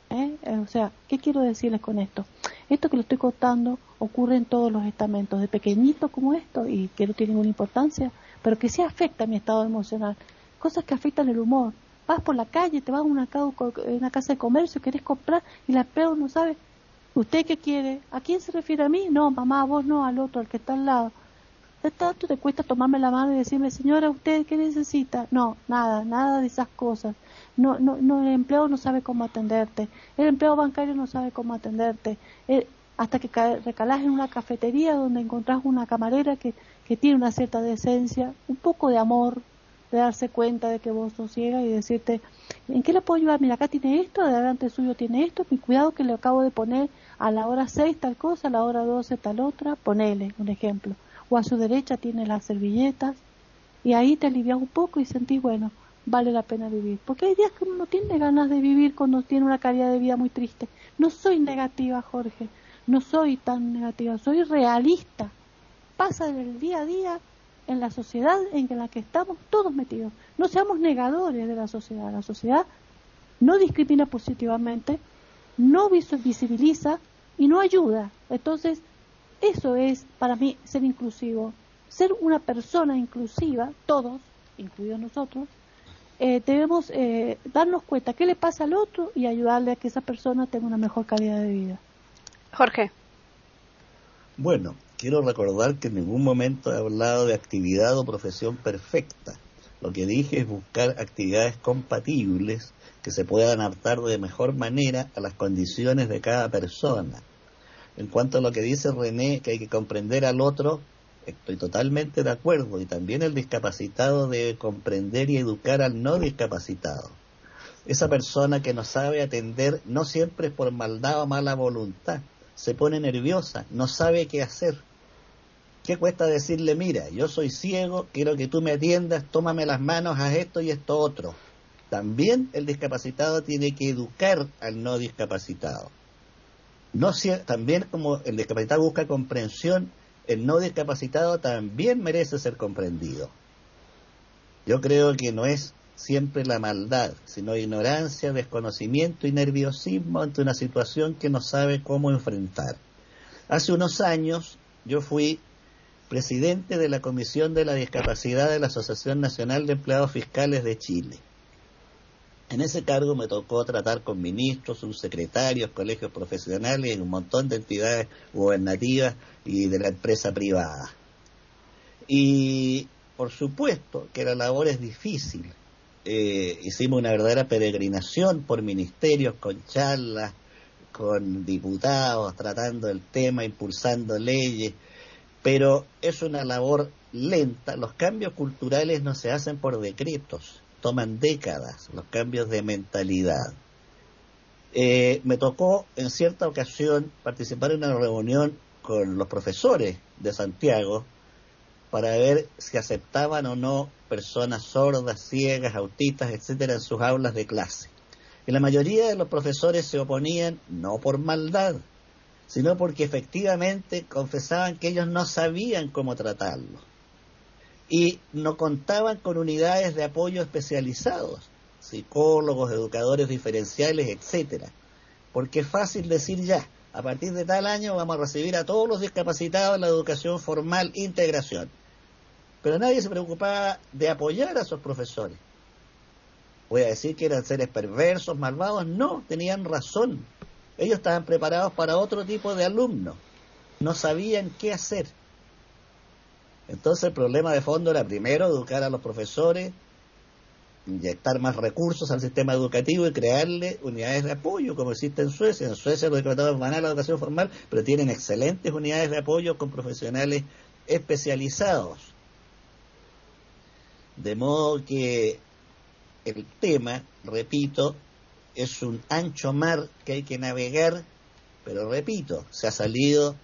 ¿Eh? Eh, o sea, ¿qué quiero decirles con esto? Esto que lo estoy contando ocurre en todos los estamentos, de pequeñito como esto, y que no tiene ninguna importancia, pero que sí afecta mi estado emocional. Cosas que afectan el humor. Vas por la calle, te vas a una, una casa de comercio, querés comprar y la peor no sabe, ¿usted qué quiere? ¿A quién se refiere a mí? No, mamá, a vos no, al otro, al que está al lado. ¿De tanto te cuesta tomarme la mano y decirme, señora, ¿usted qué necesita? No, nada, nada de esas cosas. No, no, no, el empleado no sabe cómo atenderte. El empleado bancario no sabe cómo atenderte. Eh, hasta que recalás en una cafetería donde encontrás una camarera que que tiene una cierta decencia, un poco de amor, de darse cuenta de que vos sos ciega y decirte, ¿en qué le puedo ayudar? Mira, acá tiene esto, delante suyo tiene esto, mi cuidado que le acabo de poner a la hora 6 tal cosa, a la hora 12 tal otra, ponele un ejemplo. O a su derecha tiene las servilletas y ahí te alivias un poco y sentís, bueno, vale la pena vivir. Porque hay días que uno no tiene ganas de vivir cuando tiene una calidad de vida muy triste. No soy negativa, Jorge, no soy tan negativa, soy realista pasa en el día a día en la sociedad en la que estamos todos metidos. No seamos negadores de la sociedad. La sociedad no discrimina positivamente, no visibiliza y no ayuda. Entonces, eso es para mí ser inclusivo. Ser una persona inclusiva, todos, incluidos nosotros, eh, debemos eh, darnos cuenta qué le pasa al otro y ayudarle a que esa persona tenga una mejor calidad de vida. Jorge. Bueno, quiero recordar que en ningún momento he hablado de actividad o profesión perfecta. Lo que dije es buscar actividades compatibles que se puedan adaptar de mejor manera a las condiciones de cada persona. En cuanto a lo que dice René, que hay que comprender al otro, estoy totalmente de acuerdo. Y también el discapacitado debe comprender y educar al no discapacitado. Esa persona que no sabe atender no siempre es por maldad o mala voluntad. Se pone nerviosa, no sabe qué hacer ¿Qué cuesta decirle, mira, yo soy ciego, quiero que tú me atiendas, tómame las manos, haz esto y esto otro? También el discapacitado tiene que educar al no discapacitado. No, también como el discapacitado busca comprensión, el no discapacitado también merece ser comprendido. Yo creo que no es siempre la maldad, sino ignorancia, desconocimiento y nerviosismo ante una situación que no sabe cómo enfrentar. Hace unos años yo fui presidente de la Comisión de la Discapacidad de la Asociación Nacional de Empleados Fiscales de Chile. En ese cargo me tocó tratar con ministros, subsecretarios, colegios profesionales y un montón de entidades gubernativas y de la empresa privada. Y por supuesto que la labor es difícil. Eh, hicimos una verdadera peregrinación por ministerios con charlas, con diputados, tratando el tema, impulsando leyes, pero es una labor lenta. Los cambios culturales no se hacen por decretos, toman décadas los cambios de mentalidad. Eh, me tocó en cierta ocasión participar en una reunión con los profesores de Santiago para ver si aceptaban o no personas sordas, ciegas, autistas, etcétera, en sus aulas de clase. Y la mayoría de los profesores se oponían no por maldad, sino porque efectivamente confesaban que ellos no sabían cómo tratarlo y no contaban con unidades de apoyo especializados, psicólogos, educadores diferenciales, etcétera. Porque es fácil decir ya, a partir de tal año vamos a recibir a todos los discapacitados la educación formal integración. Pero nadie se preocupaba de apoyar a esos profesores. Voy a decir que eran seres perversos, malvados, no, tenían razón. Ellos estaban preparados para otro tipo de alumnos. No sabían qué hacer. Entonces el problema de fondo era primero educar a los profesores, inyectar más recursos al sistema educativo y crearle unidades de apoyo, como existe en Suecia. En Suecia los diputados van a la educación formal, pero tienen excelentes unidades de apoyo con profesionales especializados. De modo que el tema, repito, es un ancho mar que hay que navegar, pero repito, se ha salido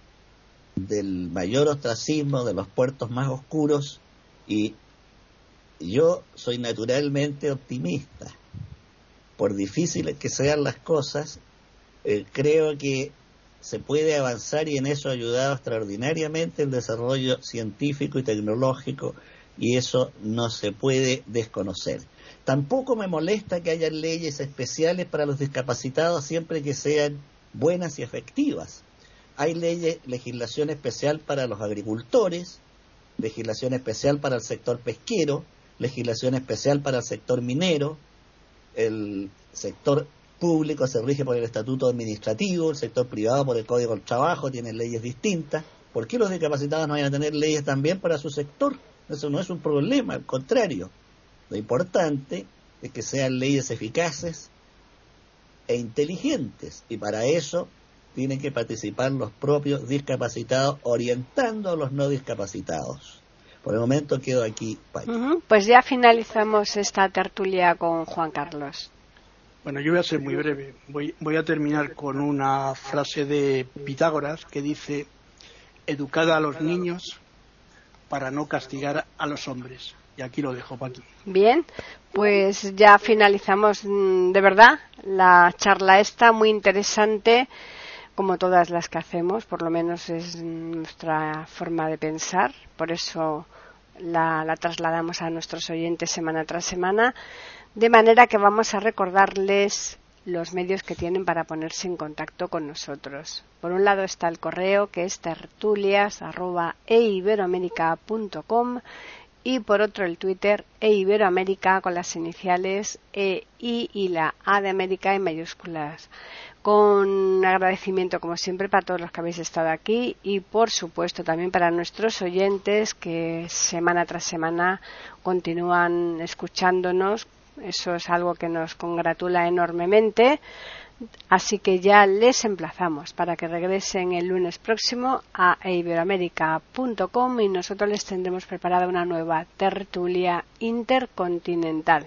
del mayor ostracismo, de los puertos más oscuros, y yo soy naturalmente optimista. Por difíciles que sean las cosas, eh, creo que se puede avanzar y en eso ha ayudado extraordinariamente el desarrollo científico y tecnológico y eso no se puede desconocer. Tampoco me molesta que haya leyes especiales para los discapacitados siempre que sean buenas y efectivas. Hay leyes, legislación especial para los agricultores, legislación especial para el sector pesquero, legislación especial para el sector minero, el sector público se rige por el estatuto administrativo, el sector privado por el código del trabajo, tiene leyes distintas. ¿Por qué los discapacitados no vayan a tener leyes también para su sector? Eso no es un problema, al contrario. Lo importante es que sean leyes eficaces e inteligentes y para eso tienen que participar los propios discapacitados orientando a los no discapacitados. Por el momento quedo aquí. Pues ya finalizamos esta tertulia con Juan Carlos. Bueno, yo voy a ser muy breve. Voy, voy a terminar con una frase de Pitágoras que dice, educada a los niños para no castigar a los hombres. Y aquí lo dejo, Paqui. Bien, pues ya finalizamos mm, de verdad la charla esta, muy interesante, como todas las que hacemos, por lo menos es nuestra forma de pensar, por eso la, la trasladamos a nuestros oyentes semana tras semana, de manera que vamos a recordarles los medios que tienen para ponerse en contacto con nosotros. Por un lado está el correo que es tertulias.eiberoamerica.com y por otro el Twitter eiberoamerica con las iniciales E, I y la A de América en mayúsculas. Con agradecimiento, como siempre, para todos los que habéis estado aquí y, por supuesto, también para nuestros oyentes que semana tras semana continúan escuchándonos eso es algo que nos congratula enormemente. Así que ya les emplazamos para que regresen el lunes próximo a iberoamérica.com y nosotros les tendremos preparada una nueva tertulia intercontinental.